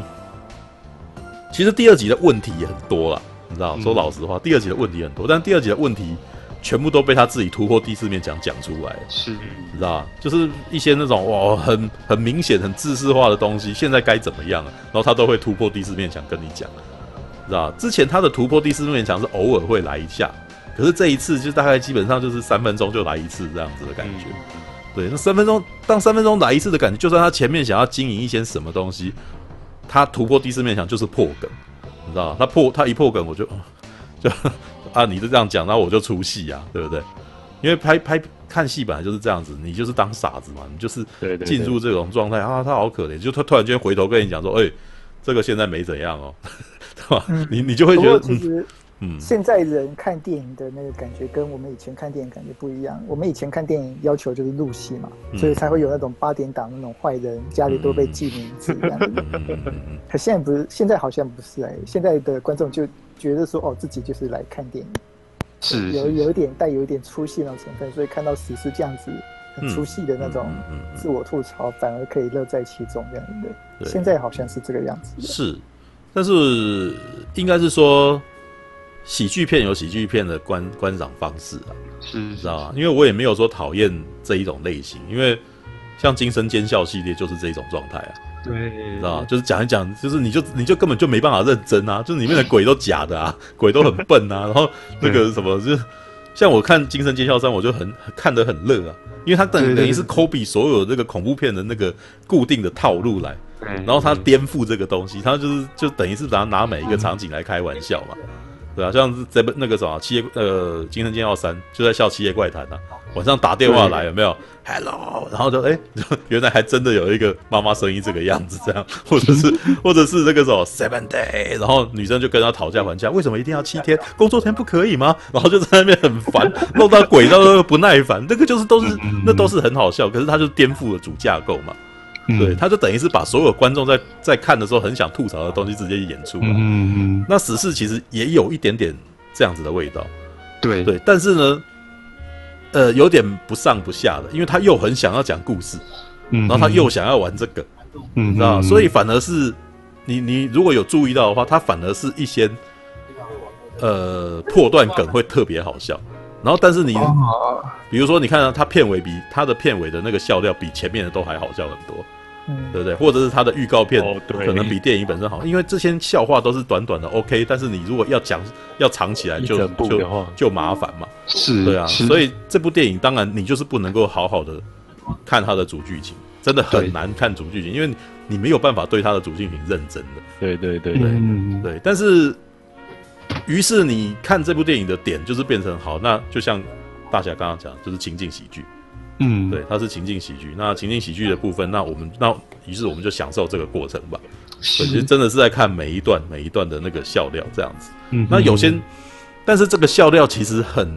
其实第二集的问题也很多啦，你知道？说老实话，第二集的问题很多，但第二集的问题全部都被他自己突破第四面墙讲出来，是，你知道？就是一些那种哇，很很明显、很自式化的东西，现在该怎么样了？然后他都会突破第四面墙跟你讲。知道之前他的突破第四面墙是偶尔会来一下，可是这一次就大概基本上就是三分钟就来一次这样子的感觉。对，那三分钟当三分钟来一次的感觉，就算他前面想要经营一些什么东西，他突破第四面墙就是破梗，你知道他破他一破梗，我就就 啊，你就这样讲，那我就出戏啊，对不对？因为拍拍看戏本来就是这样子，你就是当傻子嘛，你就是进入这种状态啊，他好可怜，就他突然间回头跟你讲说，哎、欸，这个现在没怎样哦。对吧？你你就会觉得，嗯，现在人看电影的那个感觉跟我们以前看电影感觉不一样。我们以前看电影要求就是入戏嘛，所以才会有那种八点档那种坏人家里都被记名字这样子。可现在不是，现在好像不是哎，现在的观众就觉得说，哦，自己就是来看电影，是有有一点带有一点出戏那种成分，所以看到死尸这样子很出戏的那种自我吐槽，反而可以乐在其中这样的。现在好像是这个样子。是。但是应该是说，喜剧片有喜剧片的观观赏方式啊，是知道吗？因为我也没有说讨厌这一种类型，因为像《惊声尖笑》系列就是这一种状态啊，对，知道吗？就是讲一讲，就是你就你就根本就没办法认真啊，就是里面的鬼都假的啊，鬼都很笨啊，然后那个什么，就是像我看《惊声尖笑三》，我就很看得很乐啊，因为它等等于是 copy 所有这个恐怖片的那个固定的套路来。然后他颠覆这个东西，他就是就等于是拿拿每一个场景来开玩笑嘛，对啊，像是这那个什么七夜呃《惊声尖叫三》就在笑《七夜怪谈》啊，晚上打电话来有没有？Hello，然后就哎，原来还真的有一个妈妈声音这个样子，这样，或者是或者是那个什么 Seven Day，然后女生就跟他讨价还价，为什么一定要七天？工作天不可以吗？然后就在那边很烦，弄到鬼到不耐烦，那个就是都是那都是很好笑，可是他就颠覆了主架构嘛。对，他就等于是把所有观众在在看的时候很想吐槽的东西直接演出来。嗯嗯。那死侍其实也有一点点这样子的味道。对对，但是呢，呃，有点不上不下的，因为他又很想要讲故事，然后他又想要玩这个，嗯，知道，所以反而是你你如果有注意到的话，他反而是一些呃破断梗会特别好笑。然后，但是你，比如说，你看到他片尾比他的片尾的那个笑料比前面的都还好笑很多，嗯，对不对？或者是他的预告片可能比电影本身好，因为这些笑话都是短短的，OK。但是你如果要讲要藏起来就，就就就麻烦嘛，是，对啊。所以这部电影当然你就是不能够好好的看它的主剧情，真的很难看主剧情，因为你没有办法对它的主剧情认真的。对对对对，嗯，对。但是。于是你看这部电影的点就是变成好，那就像大侠刚刚讲，就是情境喜剧，嗯，对，它是情境喜剧。那情境喜剧的部分，那我们那于是我们就享受这个过程吧。其实真的是在看每一段每一段的那个笑料这样子。嗯，那有些，但是这个笑料其实很，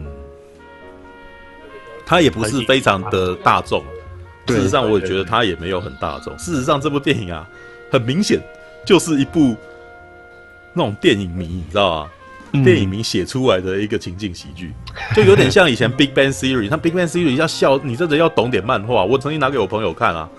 它也不是非常的大众。事实上，我也觉得它也没有很大众。事实上，这部电影啊，很明显就是一部那种电影迷，你知道吗？嗯、电影名写出来的一个情境喜剧，就有点像以前 Big Bang Theory。他 Big Bang Theory 要笑，你真的要懂点漫画。我曾经拿给我朋友看啊，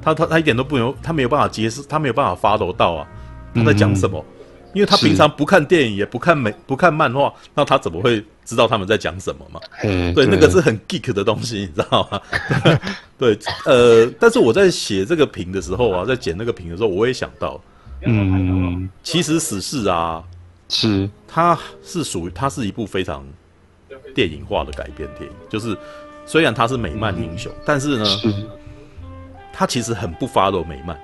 他他他一点都不用，他没有办法解释，他没有办法 follow 到啊，他在讲什么？嗯、因为他平常不看电影，也不看美，不看漫画，那他怎么会知道他们在讲什么嘛？对，对，那个是很 geek 的东西，你知道吗？对，呃，但是我在写这个评的时候啊，在剪那个评的时候，我也想到，嗯，其实死侍啊。是，它是属于，它是一部非常电影化的改编电影。就是虽然它是美漫英雄，嗯、但是呢，它其实很不 follow 美漫，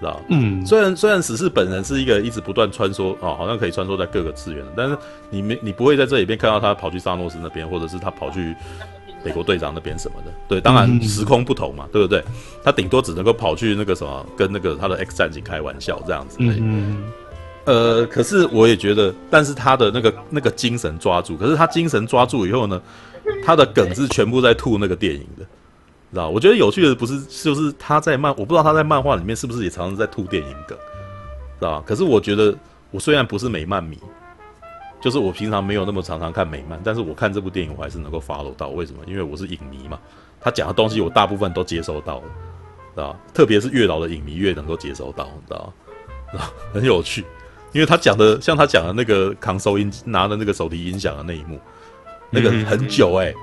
知道嗯。虽然虽然死侍本人是一个一直不断穿梭哦，好像可以穿梭在各个次元的，但是你没你不会在这里边看到他跑去萨诺斯那边，或者是他跑去美国队长那边什么的。对，当然时空不同嘛，嗯、对不对？他顶多只能够跑去那个什么，跟那个他的 X 战警开玩笑这样子。嗯。呃，可是我也觉得，但是他的那个那个精神抓住，可是他精神抓住以后呢，他的梗是全部在吐那个电影的，知道？我觉得有趣的不是，就是他在漫，我不知道他在漫画里面是不是也常常在吐电影梗，知道？可是我觉得，我虽然不是美漫迷，就是我平常没有那么常常看美漫，但是我看这部电影我还是能够 follow 到，为什么？因为我是影迷嘛，他讲的东西我大部分都接收到了，知道？特别是越老的影迷越能够接收到，知道？很有趣。因为他讲的像他讲的那个扛收音拿的那个手提音响的那一幕，那个很久哎、欸。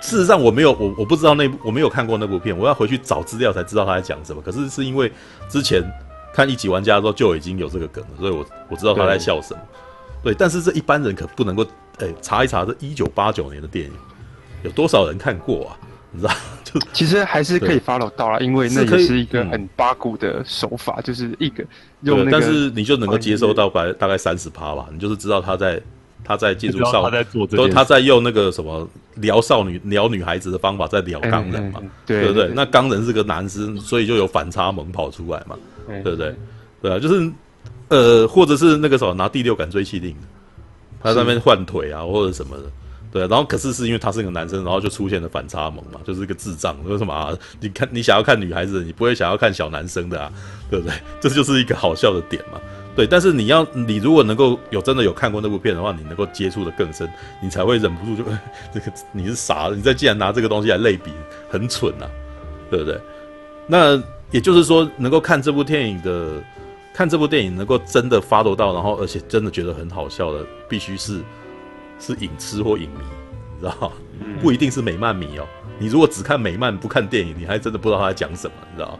事实上我没有我我不知道那部我没有看过那部片，我要回去找资料才知道他在讲什么。可是是因为之前看一级玩家的时候就已经有这个梗了，所以我我知道他在笑什么。对，但是这一般人可不能够哎、欸、查一查这一九八九年的电影有多少人看过啊？你知道？就其实还是可以 follow 到啦，因为那也是一个很八股的手法，嗯、就是一个用、那个。但是你就能够接收到百大概三十趴吧，你就是知道他在他在进入少，他在做都他在用那个什么撩少女撩女孩子的方法在撩钢人嘛，对不对？那钢人是个男生，所以就有反差萌跑出来嘛，对不对？对啊，就是呃，或者是那个什么拿第六感追气令，他在那边换腿啊，或者什么的。对，然后可是是因为他是个男生，然后就出现了反差萌嘛，就是一个智障。为什么啊？你看你想要看女孩子，你不会想要看小男生的啊，对不对？这就是一个好笑的点嘛。对，但是你要你如果能够有真的有看过那部片的话，你能够接触的更深，你才会忍不住就 这个你是傻，你再既然拿这个东西来类比，很蠢呐、啊，对不对？那也就是说，能够看这部电影的，看这部电影能够真的发抖到，然后而且真的觉得很好笑的，必须是。是影痴或影迷，你知道不一定是美漫迷哦。你如果只看美漫不看电影，你还真的不知道他在讲什么，你知道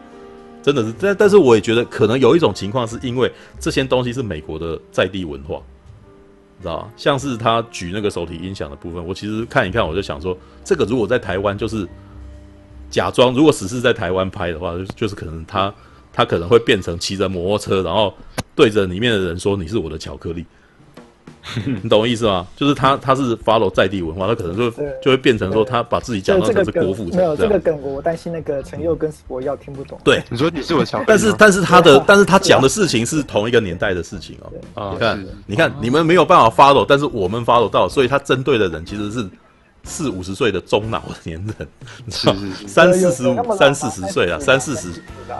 真的是，但但是我也觉得可能有一种情况，是因为这些东西是美国的在地文化，你知道像是他举那个手提音响的部分，我其实看一看，我就想说，这个如果在台湾，就是假装如果只是在台湾拍的话，就就是可能他他可能会变成骑着摩托车，然后对着里面的人说：“你是我的巧克力。” 你懂我意思吗？就是他他是 follow 在地文化，他可能就就会变成说他把自己讲到成是郭富城。没有这个梗，我担心那个陈佑跟我要听不懂。对，你说你是我强，但是但是他的但是他讲的事情是同一个年代的事情哦。你看你看你们没有办法 follow，但是我们 follow 到，所以他针对的人其实是四五十岁的中老年人，你知道三四十五三四十岁啊，三四十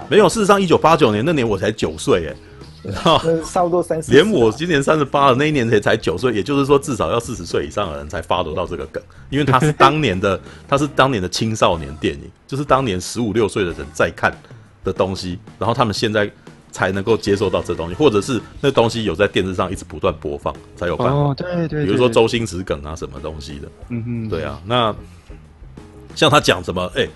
没有。事实上，一九八九年那年我才九岁哎。差不多三十，连我今年三十八了，那一年才才九岁，也就是说至少要四十岁以上的人才 follow 到这个梗，因为他是当年的，他是当年的青少年电影，就是当年十五六岁的人在看的东西，然后他们现在才能够接受到这东西，或者是那东西有在电视上一直不断播放才有办法。哦，对对，比如说周星驰梗啊什么东西的，嗯哼，对啊，那像他讲什么，哎。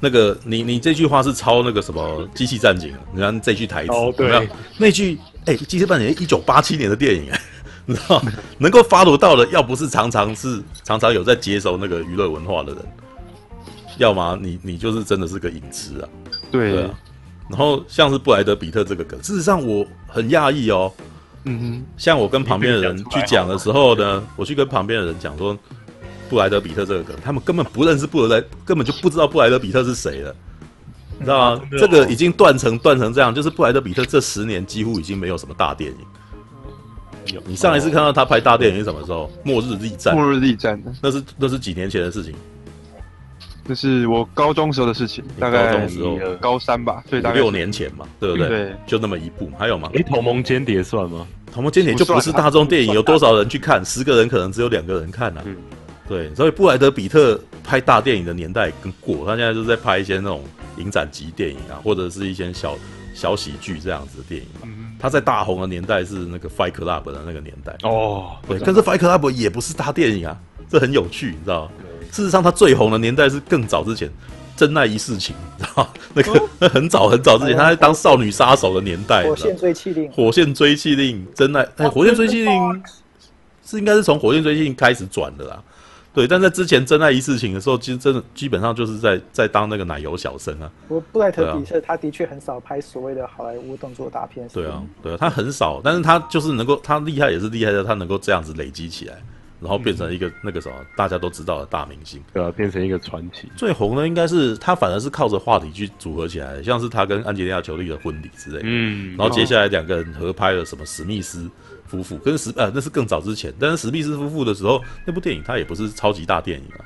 那个，你你这句话是抄那个什么机器战警？你看这句台词，哦、对，有没有那句哎，机器战警一九八七年的电影，你知道能够 follow 到的，要不是常常是常常有在接收那个娱乐文化的人，要么你你就是真的是个影痴啊。对，对啊。然后像是布莱德比特这个梗，事实上我很讶异哦。嗯哼，像我跟旁边的人去讲的时候呢，我去跟旁边的人讲说。布莱德比特这个梗，他们根本不认识布莱德，根本就不知道布莱德比特是谁了。你知道吗？这个已经断成断成这样，就是布莱德比特这十年几乎已经没有什么大电影。你上一次看到他拍大电影是什么时候？末日力战。末日力战，那是那是几年前的事情。那是我高中时候的事情，大概高中时候高三吧，对，大概六年前嘛，对不对？对，就那么一部，还有吗？哎，同盟间谍算吗？同盟间谍就不是大众电影，有多少人去看？十个人可能只有两个人看呐。对，所以布莱德比特拍大电影的年代更过，他现在就是在拍一些那种影展级电影啊，或者是一些小小喜剧这样子的电影嘛。他在大红的年代是那个 Fight Club 的那个年代。哦，对，但是 Fight Club 也不是大电影啊，这很有趣，你知道吗？事实上，他最红的年代是更早之前，《真爱一世情》，你知道 那个那很早很早之前，他在当少女杀手的年代。火线追气令，火线追气令，真爱哎，火线追气令是应该是从火线追气令开始转的啦。对，但在之前《真爱一世情》的时候，其实真的基本上就是在在当那个奶油小生啊。我布莱特比特，他的确很少拍所谓的好莱坞动作大片。对啊，对啊，他很少，但是他就是能够，他厉害也是厉害的，他能够这样子累积起来。然后变成一个那个什么大家都知道的大明星，对啊，变成一个传奇。最红的应该是他，反而是靠着话题去组合起来，像是他跟安吉丽娜·裘丽的婚礼之类的。嗯，然后接下来两个人合拍了什么史密斯夫妇，跟史呃那是更早之前，但是史密斯夫妇的时候那部电影它也不是超级大电影啊，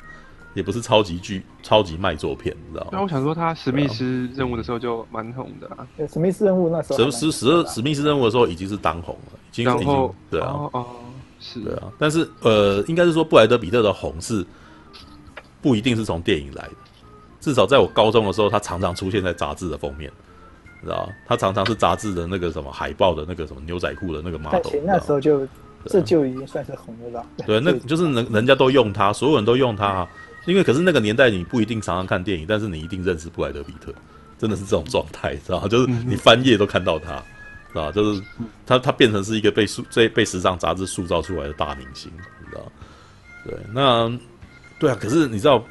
也不是超级剧、超级卖座片，你知道吗？那我想说他史密斯任务的时候就蛮红的啊。史密斯任务那时候，史史史密斯任务的时候已经是当红了，已经已经对啊。哦是对啊，但是呃，应该是说布莱德比特的红是不一定是从电影来的，至少在我高中的时候，他常常出现在杂志的封面，知道他常常是杂志的那个什么海报的那个什么牛仔裤的那个 model。那时候就这就已经算是红了吧？对，那 就是人人家都用他，所有人都用他，因为可是那个年代你不一定常常看电影，但是你一定认识布莱德比特，真的是这种状态，知道就是你翻页都看到他。知道，就是他，他变成是一个被塑、被被时尚杂志塑造出来的大明星，你知道？对，那对啊，可是你知道，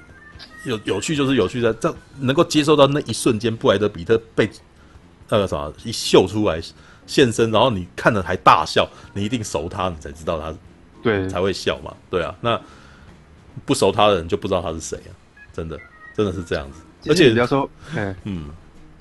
有有趣就是有趣在这能够接受到那一瞬间，布莱德比特被那个什么一秀出来现身，然后你看了还大笑，你一定熟他，你才知道他，对，才会笑嘛，对啊，那不熟他的人就不知道他是谁啊，真的，真的是这样子。而且你要说，嗯，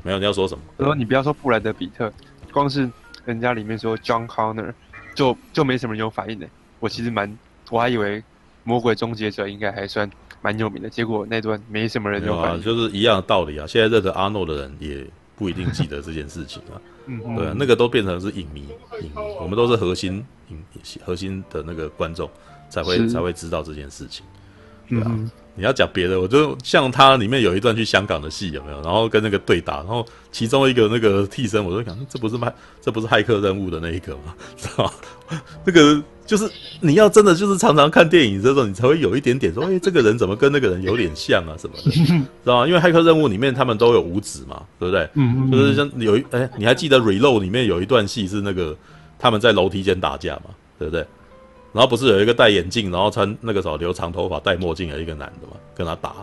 没有你要说什么？我说你不要说布莱德比特。光是人家里面说 John Connor 就就没什么人有反应的。我其实蛮，我还以为魔鬼终结者应该还算蛮有名的，结果那段没什么人有反应。啊，就是一样的道理啊。现在认得阿诺的人也不一定记得这件事情啊。嗯，对啊，那个都变成是影迷，影迷，我们都是核心影核心的那个观众才会才会知道这件事情。对啊。嗯你要讲别的，我就像他里面有一段去香港的戏，有没有？然后跟那个对打，然后其中一个那个替身，我就想，这不是麦，这不是骇客任务的那一个吗？知道吗？那个就是你要真的就是常常看电影这种，你才会有一点点说，哎，这个人怎么跟那个人有点像啊什么的，知道吗？因为骇客任务里面他们都有五指嘛，对不对？嗯，就是像有一哎，你还记得《Reload》里面有一段戏是那个他们在楼梯间打架嘛，对不对？然后不是有一个戴眼镜，然后穿那个什么留长头发、戴墨镜的一个男的嘛，跟他打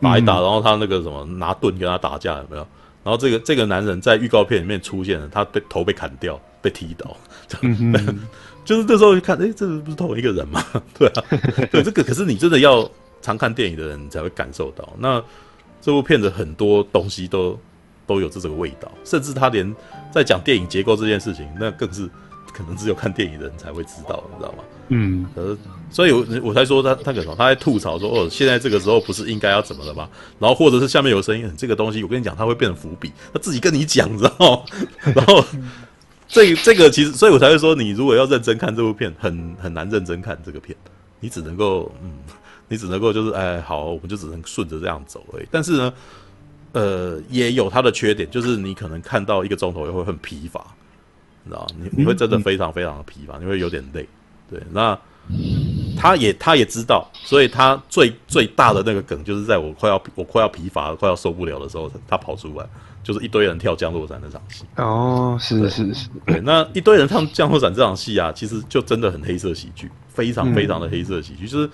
打一打，然后他那个什么拿盾跟他打架有没有？然后这个这个男人在预告片里面出现了，他被头被砍掉，被踢倒，就是这时候一看，哎，这不是同一个人吗？对啊，对这个，可是你真的要常看电影的人你才会感受到，那这部片子很多东西都都有这这个味道，甚至他连在讲电影结构这件事情，那更是。可能只有看电影的人才会知道，你知道吗？嗯，呃，所以我我才说他他可能他在吐槽说哦，现在这个时候不是应该要怎么了吗？然后或者是下面有声音，这个东西我跟你讲，他会变成伏笔，他自己跟你讲，你知道吗？然后这这个其实，所以我才会说，你如果要认真看这部片，很很难认真看这个片，你只能够嗯，你只能够就是哎，好，我们就只能顺着这样走而已。但是呢，呃，也有它的缺点，就是你可能看到一个钟头也会很疲乏。你知道，你你会真的非常非常的疲乏，你会有点累，对。那他也他也知道，所以他最最大的那个梗就是在我快要我快要疲乏、快要受不了的时候，他跑出来，就是一堆人跳降落伞那场戏。哦，是是是，对。那一堆人唱降落伞这场戏啊，其实就真的很黑色喜剧。非常非常的黑色喜剧，就是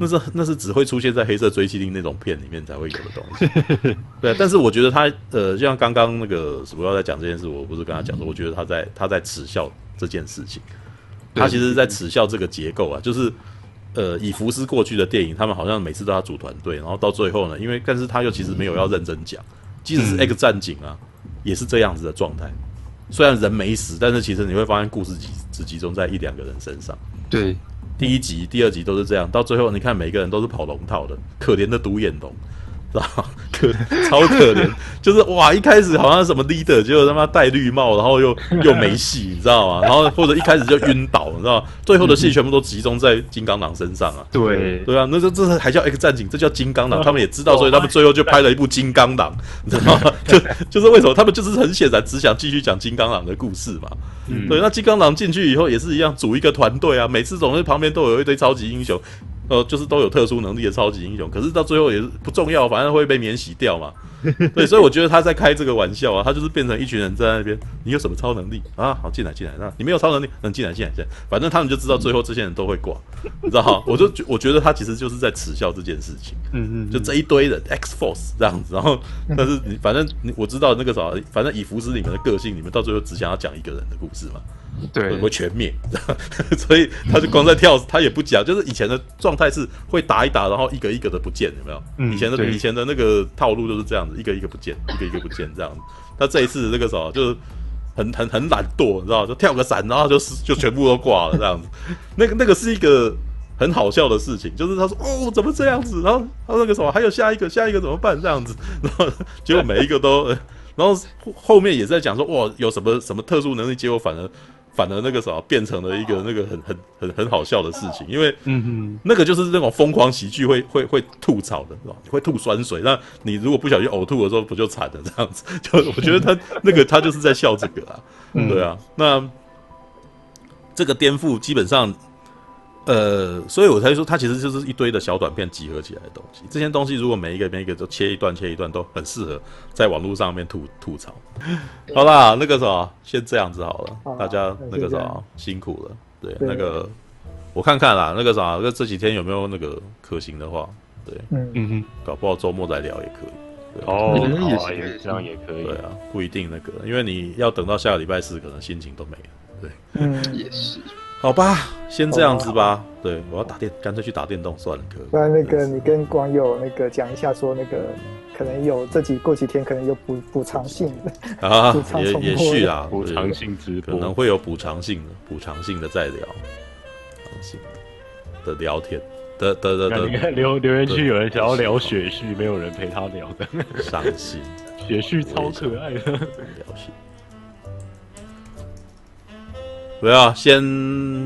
那是那是只会出现在黑色追击令那种片里面才会有的东西。对，但是我觉得他呃，就像刚刚那个什么要在讲这件事，我不是跟他讲说，我觉得他在他在耻笑这件事情，他其实是在耻笑这个结构啊，就是呃，以福斯过去的电影，他们好像每次都要组团队，然后到最后呢，因为但是他又其实没有要认真讲，即使是 X 战警啊，也是这样子的状态。虽然人没死，但是其实你会发现故事集只集中在一两个人身上。对，第一集、第二集都是这样，到最后你看每个人都是跑龙套的，可怜的独眼龙。可 超可怜，就是哇！一开始好像什么 leader，结果他妈戴绿帽，然后又又没戏，你知道吗？然后或者一开始就晕倒，你知道吗？最后的戏全部都集中在金刚狼身上啊！对对啊，那这这还叫 X 战警？这叫金刚狼？他们也知道，所以他们最后就拍了一部金刚狼，你知道吗？就就是为什么他们就是很显然只想继续讲金刚狼的故事嘛？对，那金刚狼进去以后也是一样，组一个团队啊，每次总是旁边都有一堆超级英雄。呃，就是都有特殊能力的超级英雄，可是到最后也是不重要，反正会被免洗掉嘛。对，所以我觉得他在开这个玩笑啊，他就是变成一群人在那边，你有什么超能力啊？好，进来进来，那你没有超能力，能进来进来进来，反正他们就知道最后这些人都会挂，你知道哈？我就我觉得他其实就是在耻笑这件事情，嗯嗯，就这一堆人 X Force 这样子，然后但是你反正你我知道那个啥，反正以福斯你们的个性，你们到最后只想要讲一个人的故事嘛。对，会全灭，所以他就光在跳，他也不讲，就是以前的状态是会打一打，然后一个一个的不见，有没有？嗯、以前的以前的那个套路就是这样子，一个一个不见，一个一个不见这样子。他这一次那个什么就是很很很懒惰，你知道，就跳个伞，然后就是就全部都挂了这样子。那个那个是一个很好笑的事情，就是他说哦怎么这样子，然后他那个什么还有下一个下一个怎么办这样子，然后结果每一个都，然后后面也在讲说哇有什么什么特殊能力，结果反而。反而那个啥变成了一个那个很很很很好笑的事情，因为嗯哼，那个就是那种疯狂喜剧会会会吐槽的是吧？会吐酸水，那你如果不小心呕吐的时候，不就惨了？这样子，就我觉得他那个他就是在笑这个啊，对啊，那这个颠覆基本上。呃，所以我才说，它其实就是一堆的小短片集合起来的东西。这些东西如果每一个每一个都切一段切一段，都很适合在网络上面吐吐槽。好啦，那个什么，先这样子好了，大家那个什么辛苦了。对，那个我看看啦，那个啥，那这几天有没有那个可行的话？对，嗯嗯，搞不好周末再聊也可以。哦，也这样也可以。对啊，不一定那个，因为你要等到下个礼拜四，可能心情都没了。对，嗯，也是。好吧，先这样子吧。对，我要打电，干脆去打电动算了。可不然那个你跟网友那个讲一下，说那个可能有这几过几天可能有补补偿性的啊，也也许啊，补偿性直播可能会有补偿性的补偿性的再聊，补偿性的聊天的的的的。你看留留言区有人想要聊雪旭，没有人陪他聊的，伤心。雪旭超可爱的。对啊，先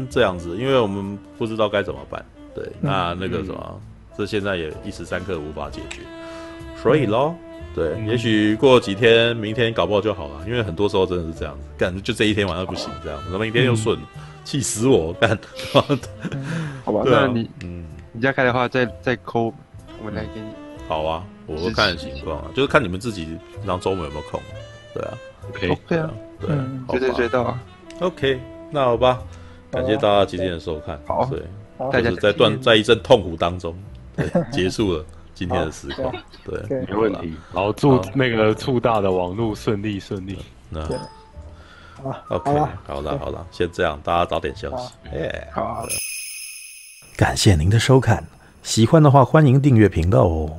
这样子，因为我们不知道该怎么办。对，那那个什么，嗯、这现在也一时三刻无法解决，所以咯，对，嗯、也许过几天，明天搞不好就好了。因为很多时候真的是这样子，干就这一天晚上不行，这样，那么明天又顺，气、嗯、死我干。好吧，啊、那你嗯，你家开的话再再抠，我们来给你。好啊，我会看情况啊，就是看你们自己，然后周末有没有空。对啊，OK，对啊，对，追追追到啊，OK。那好吧，感谢大家今天的收看。好，对，就是在断在一阵痛苦当中，对，结束了今天的时光。对，没问题。然后祝那个触大的网络顺利顺利。那好，OK，好了好了，先这样，大家早点休息。哎，好。感谢您的收看，喜欢的话欢迎订阅频道哦。